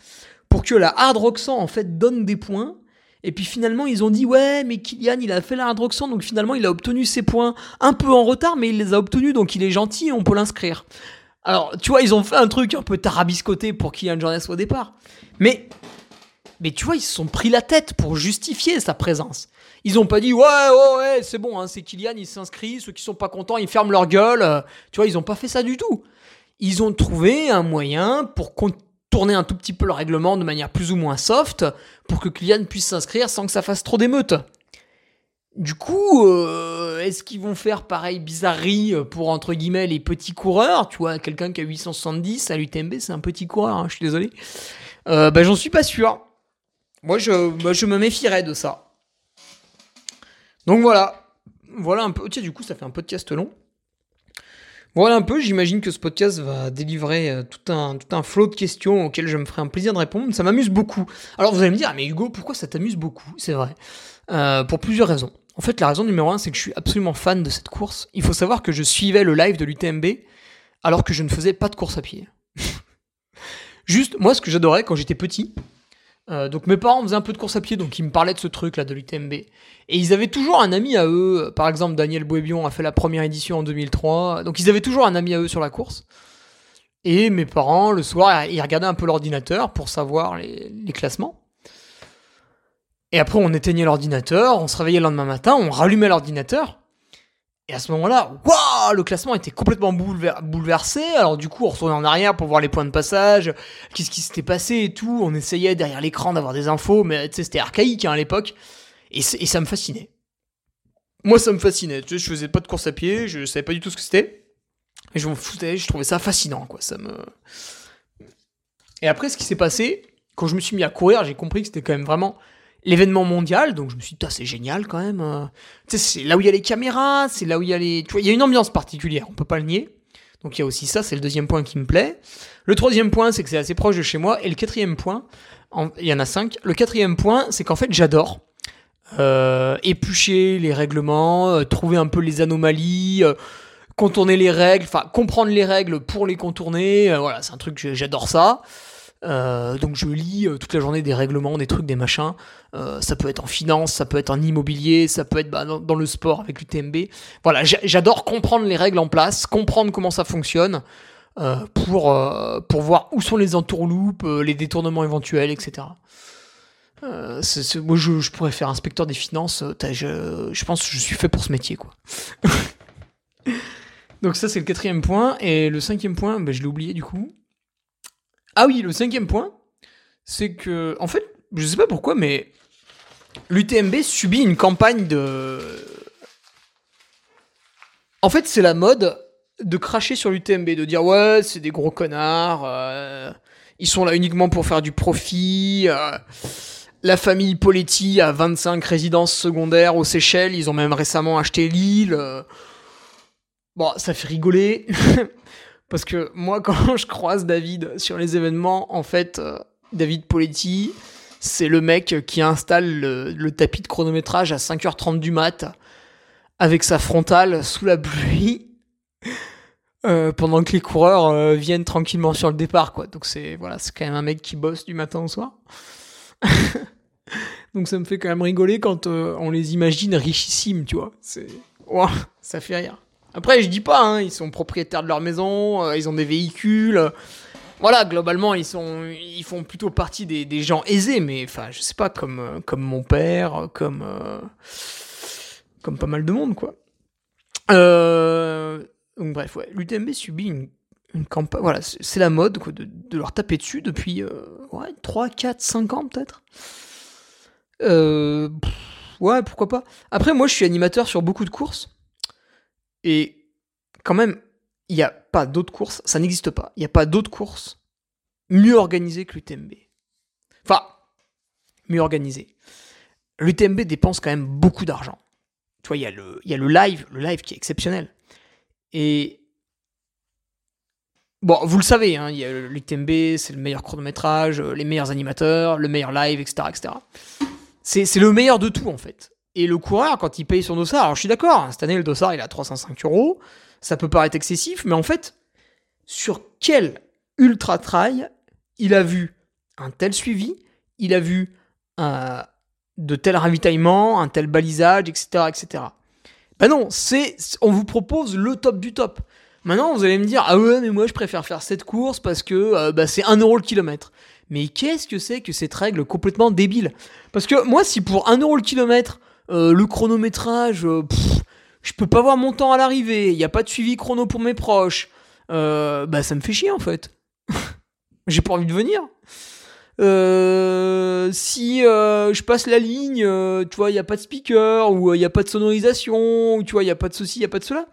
pour que la Hard 100 en fait donne des points. Et puis finalement, ils ont dit ouais, mais Kylian, il a fait la Hard 100, donc finalement, il a obtenu ses points un peu en retard, mais il les a obtenus, donc il est gentil, on peut l'inscrire. Alors, tu vois, ils ont fait un truc un peu tarabiscoté pour Kylian Jornet soit au départ. Mais mais tu vois, ils se sont pris la tête pour justifier sa présence. Ils ont pas dit ouais, ouais, ouais, c'est bon, hein, c'est Kylian, il s'inscrit, ceux qui sont pas contents, ils ferment leur gueule. Tu vois, ils ont pas fait ça du tout. Ils ont trouvé un moyen pour contourner un tout petit peu le règlement de manière plus ou moins soft pour que Kylian puisse s'inscrire sans que ça fasse trop d'émeutes. Du coup, euh, est-ce qu'ils vont faire pareil bizarrerie pour entre guillemets les petits coureurs? Tu vois, quelqu'un qui a 870 à l'UTMB, c'est un petit coureur, hein, je suis désolé. Euh, bah, j'en suis pas sûr. Moi, je, je me méfierais de ça. Donc voilà. Voilà un peu. Tiens, du coup, ça fait un podcast long. Voilà un peu, j'imagine que ce podcast va délivrer euh, tout un, tout un flot de questions auxquelles je me ferai un plaisir de répondre. Ça m'amuse beaucoup. Alors vous allez me dire, ah, mais Hugo, pourquoi ça t'amuse beaucoup? C'est vrai. Euh, pour plusieurs raisons. En fait, la raison numéro un, c'est que je suis absolument fan de cette course. Il faut savoir que je suivais le live de l'UTMB alors que je ne faisais pas de course à pied. Juste, moi, ce que j'adorais quand j'étais petit, euh, donc mes parents faisaient un peu de course à pied, donc ils me parlaient de ce truc là de l'UTMB. Et ils avaient toujours un ami à eux, par exemple Daniel Boébion a fait la première édition en 2003, donc ils avaient toujours un ami à eux sur la course. Et mes parents, le soir, ils regardaient un peu l'ordinateur pour savoir les, les, classements. Et après, on éteignait l'ordinateur, on se réveillait le lendemain matin, on rallumait l'ordinateur, et à ce moment-là, waouh, le classement était complètement bouleversé. Alors du coup, on retournait en arrière pour voir les points de passage, qu'est-ce qui s'était passé et tout. On essayait derrière l'écran d'avoir des infos, mais c'était archaïque hein, à l'époque. Et, et, ça me fascinait. Moi, ça me fascinait. Tu sais, je faisais pas de course à pied, je savais pas du tout ce que c'était. Mais je m'en foutais, je trouvais ça fascinant, quoi. Ça me... Et après, ce qui s'est passé, quand je me suis mis à courir, j'ai compris que c'était quand même vraiment l'événement mondial, donc je me suis dit, c'est génial quand même. Euh. Tu sais, c'est là où il y a les caméras, c'est là où il y a les. Tu vois, il y a une ambiance particulière, on peut pas le nier. Donc il y a aussi ça, c'est le deuxième point qui me plaît. Le troisième point, c'est que c'est assez proche de chez moi. Et le quatrième point, il y en a cinq. Le quatrième point, c'est qu'en fait, j'adore euh, éplucher les règlements, euh, trouver un peu les anomalies, contourner les règles, enfin comprendre les règles pour les contourner. voilà, c'est un truc, j'adore ça. Euh, donc je lis euh, toute la journée des règlements, des trucs, des machins. Euh, ça peut être en finance, ça peut être en immobilier, ça peut être bah, dans, le sport avec l'UTMB. Voilà, j'adore comprendre les règles en place, comprendre comment ça fonctionne pour, pour voir où sont les entourloupes, les détournements éventuels, etc. Euh, c'est- c'est- moi, je, je pourrais faire inspecteur des finances. euh, je, je pense que je suis fait pour ce métier, quoi. Donc ça, c'est le quatrième point. Et le cinquième point, ben, je l'ai oublié du coup. Ah oui, le cinquième point, c'est que, en fait, je sais pas pourquoi, mais l'UTMB subit une campagne de... En fait, c'est la mode de cracher sur l'UTMB, de dire ouais, c'est des gros connards, euh, ils sont là uniquement pour faire du profit. euh, la famille Poletti a 25 résidences secondaires aux Seychelles, ils ont même récemment acheté l'île. euh. Bon, ça fait rigoler. Parce que moi, quand je croise David sur les événements, en fait, euh, David Poletti, c'est le mec qui installe le, tapis de chronométrage à 5h30 du mat avec sa frontale sous la pluie euh, pendant que les coureurs euh, viennent tranquillement sur le départ quoi. Donc c'est voilà, quand même un mec qui bosse du matin au soir. Donc ça me fait quand même rigoler quand on les imagine richissimes, tu vois. C'est ça fait rire. Après, je dis pas, hein, ils sont propriétaires de leur maison, euh, ils ont des véhicules. voilà, globalement, ils sont, ils font plutôt partie des, gens aisés, mais enfin, je sais pas, comme, euh, comme mon père, comme, euh, comme pas mal de monde, quoi. Donc bref, ouais, l'UTMB subit une, campagne, voilà, c'est la mode, quoi, de, leur taper dessus depuis, ouais, 3, 4, 5 ans, peut-être. Euh, ouais, pourquoi pas. Après, moi, je suis animateur sur beaucoup de courses. Et quand même, il n'y a pas d'autres courses, ça n'existe pas. Il n'y a pas d'autres courses mieux organisées que l'UTMB. Enfin, mieux organisées. L'UTMB dépense quand même beaucoup d'argent. Tu vois, il y, a le- y a le live, le live qui est exceptionnel. Et. Bon, vous le savez, hein, l'UTMB, c'est le meilleur chronométrage, les meilleurs animateurs, le meilleur live, etc. etc. C'est le meilleur de tout, en fait. Et le coureur, quand il paye son dossard, alors je suis d'accord, hein, cette année le dossard il est à 305 euros, ça peut paraître excessif, mais en fait, sur quel ultra trail il a vu un tel suivi, il a vu un, de tels ravitaillements, un tel balisage, etc. etc. Ben non, c'est, on vous propose le top du top. Maintenant, vous allez me dire, ah ouais, mais moi je préfère faire cette course parce que euh, bah, c'est 1 euro le kilomètre. Mais qu'est-ce que c'est que cette règle complètement débile? Parce que moi, si pour 1 euro le kilomètre, euh, le chronométrage, euh, je peux pas voir mon temps à l'arrivée, il n'y a pas de suivi chrono pour mes proches, euh, bah ça me fait chier en fait. J'ai pas envie de venir. Si je passe la ligne, tu vois, il n'y a pas de speaker, ou il n'y a pas de sonorisation, ou tu vois, il n'y a pas de ceci, il n'y a pas de cela.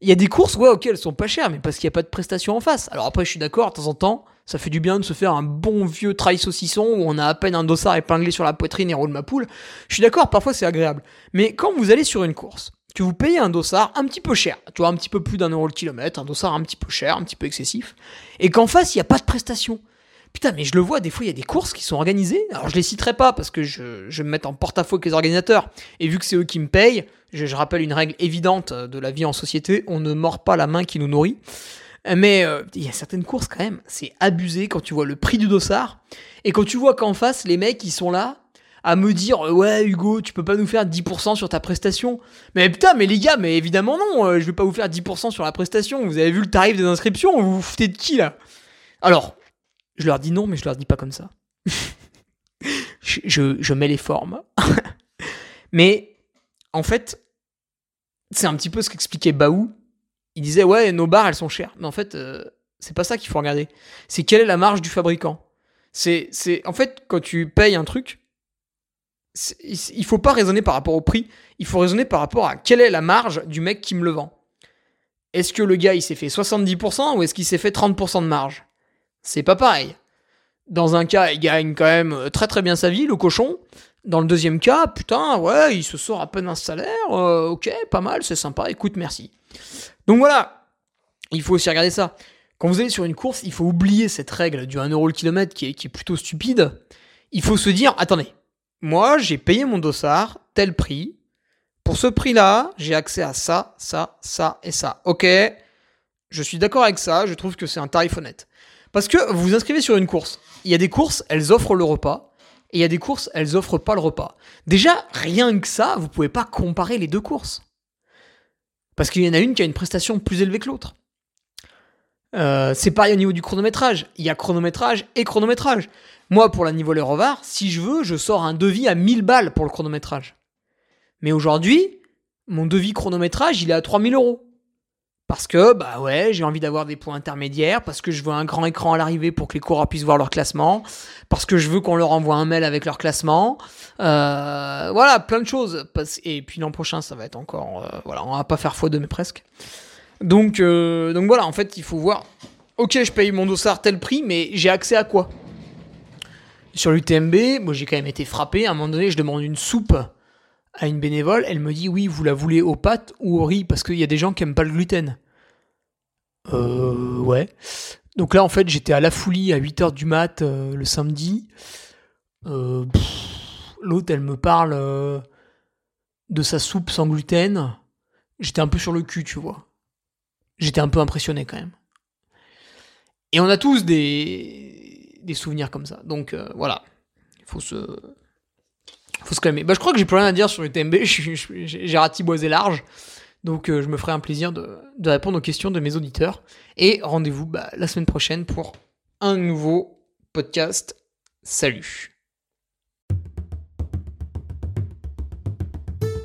Il y a des courses, ouais, ok, elles sont pas chères, mais parce qu'il n'y a pas de prestation en face. Alors après, je suis d'accord, de temps en temps, ça fait du bien de se faire un bon vieux trail saucisson où on a à peine un dossard épinglé sur la poitrine et roule ma poule. Je suis d'accord, parfois c'est agréable. Mais quand vous allez sur une course, que vous payez un dossard un petit peu cher, tu vois, un petit peu plus d'un euro le kilomètre, un dossard un petit peu cher, un petit peu excessif, et qu'en face, il n'y a pas de prestation. Putain, mais je le vois, des fois, il y a des courses qui sont organisées. Alors, je les citerai pas parce que je, me mettre en porte-à-faux avec les organisateurs. Et vu que c'est eux qui me payent, je rappelle une règle évidente de la vie en société on ne mord pas la main qui nous nourrit. Mais euh, il y a certaines courses quand même, c'est abusé quand tu vois le prix du dossard et quand tu vois qu'en face, les mecs, ils sont là à me dire euh, Ouais, Hugo, tu peux pas nous faire 10% sur ta prestation. Mais putain, mais les gars, mais évidemment non, euh, je vais pas vous faire 10% sur la prestation. Vous avez vu le tarif des inscriptions Vous vous foutez de qui là? Alors, je leur dis non, mais je leur dis pas comme ça. je, je, mets les formes. mais en fait, c'est un petit peu ce qu'expliquait Baou. Il disait ouais, nos barres elles sont chères. Mais en fait, euh, c'est pas ça qu'il faut regarder. C'est quelle est la marge du fabricant. C'est, c'est, en fait, quand tu payes un truc, il faut pas raisonner par rapport au prix. Il faut raisonner par rapport à quelle est la marge du mec qui me le vend. Est-ce que le gars il s'est fait 70% ou est-ce qu'il s'est fait 30% de marge? C'est pas pareil. Dans un cas, il gagne quand même euh, très très bien sa vie, le cochon. Dans le deuxième cas, putain, ouais, il se sort à peine un salaire. euh, ok, pas mal, c'est sympa. Écoute, merci. Donc voilà, il faut aussi regarder ça. Quand vous allez sur une course, il faut oublier cette règle du 1€ le kilomètre qui est, qui est plutôt stupide. Il faut se dire, attendez, moi j'ai payé mon dossard, tel prix. Pour ce prix-là, j'ai accès à ça, ça, ça et ça. Ok, je suis d'accord avec ça, je trouve que c'est un tarif honnête. Parce que vous vous inscrivez sur une course. Il y a des courses, elles offrent le repas. Et il y a des courses, elles offrent pas le repas. Déjà, rien que ça, vous pouvez pas comparer les deux courses. Parce qu'il y en a une qui a une prestation plus élevée que l'autre. Euh, c'est pareil au niveau du chronométrage. Il y a chronométrage et chronométrage. Moi, pour la niveau Le si je veux, je sors un devis à 1000 balles pour le chronométrage. Mais aujourd'hui, mon devis chronométrage, il est à 3000 euros. Parce que, bah ouais, j'ai envie d'avoir des points intermédiaires, parce que je veux un grand écran à l'arrivée pour que les coureurs puissent voir leur classement, parce que je veux qu'on leur envoie un mail avec leur classement. Euh, voilà, plein de choses. Et puis l'an prochain, ça va être encore... Euh, voilà, on va pas faire x2, mais presque. Donc, euh, donc voilà, en fait, il faut voir. Ok, je paye mon dossard tel prix, mais j'ai accès à quoi? Sur l'UTMB, moi j'ai quand même été frappé. À un moment donné, je demande une soupe à une bénévole. Elle me dit oui, vous la voulez aux pâtes ou au riz Parce qu'il y a des gens qui aiment pas le gluten. Euh, ouais. Donc là, en fait, j'étais à la Foulie à 8h du mat euh, le samedi. Euh, L'autre, elle me parle euh, de sa soupe sans gluten. J'étais un peu sur le cul, tu vois j'étais un peu impressionné quand même. Et on a tous des, des souvenirs comme ça. Donc voilà, il faut se, faut se calmer. Bah, je crois que j'ai plus rien à dire sur le TMB, j'ai ratiboisé large. Donc euh, je me ferai un plaisir de, de, répondre aux questions de mes auditeurs. Et rendez-vous bah, la semaine prochaine pour un nouveau podcast. Salut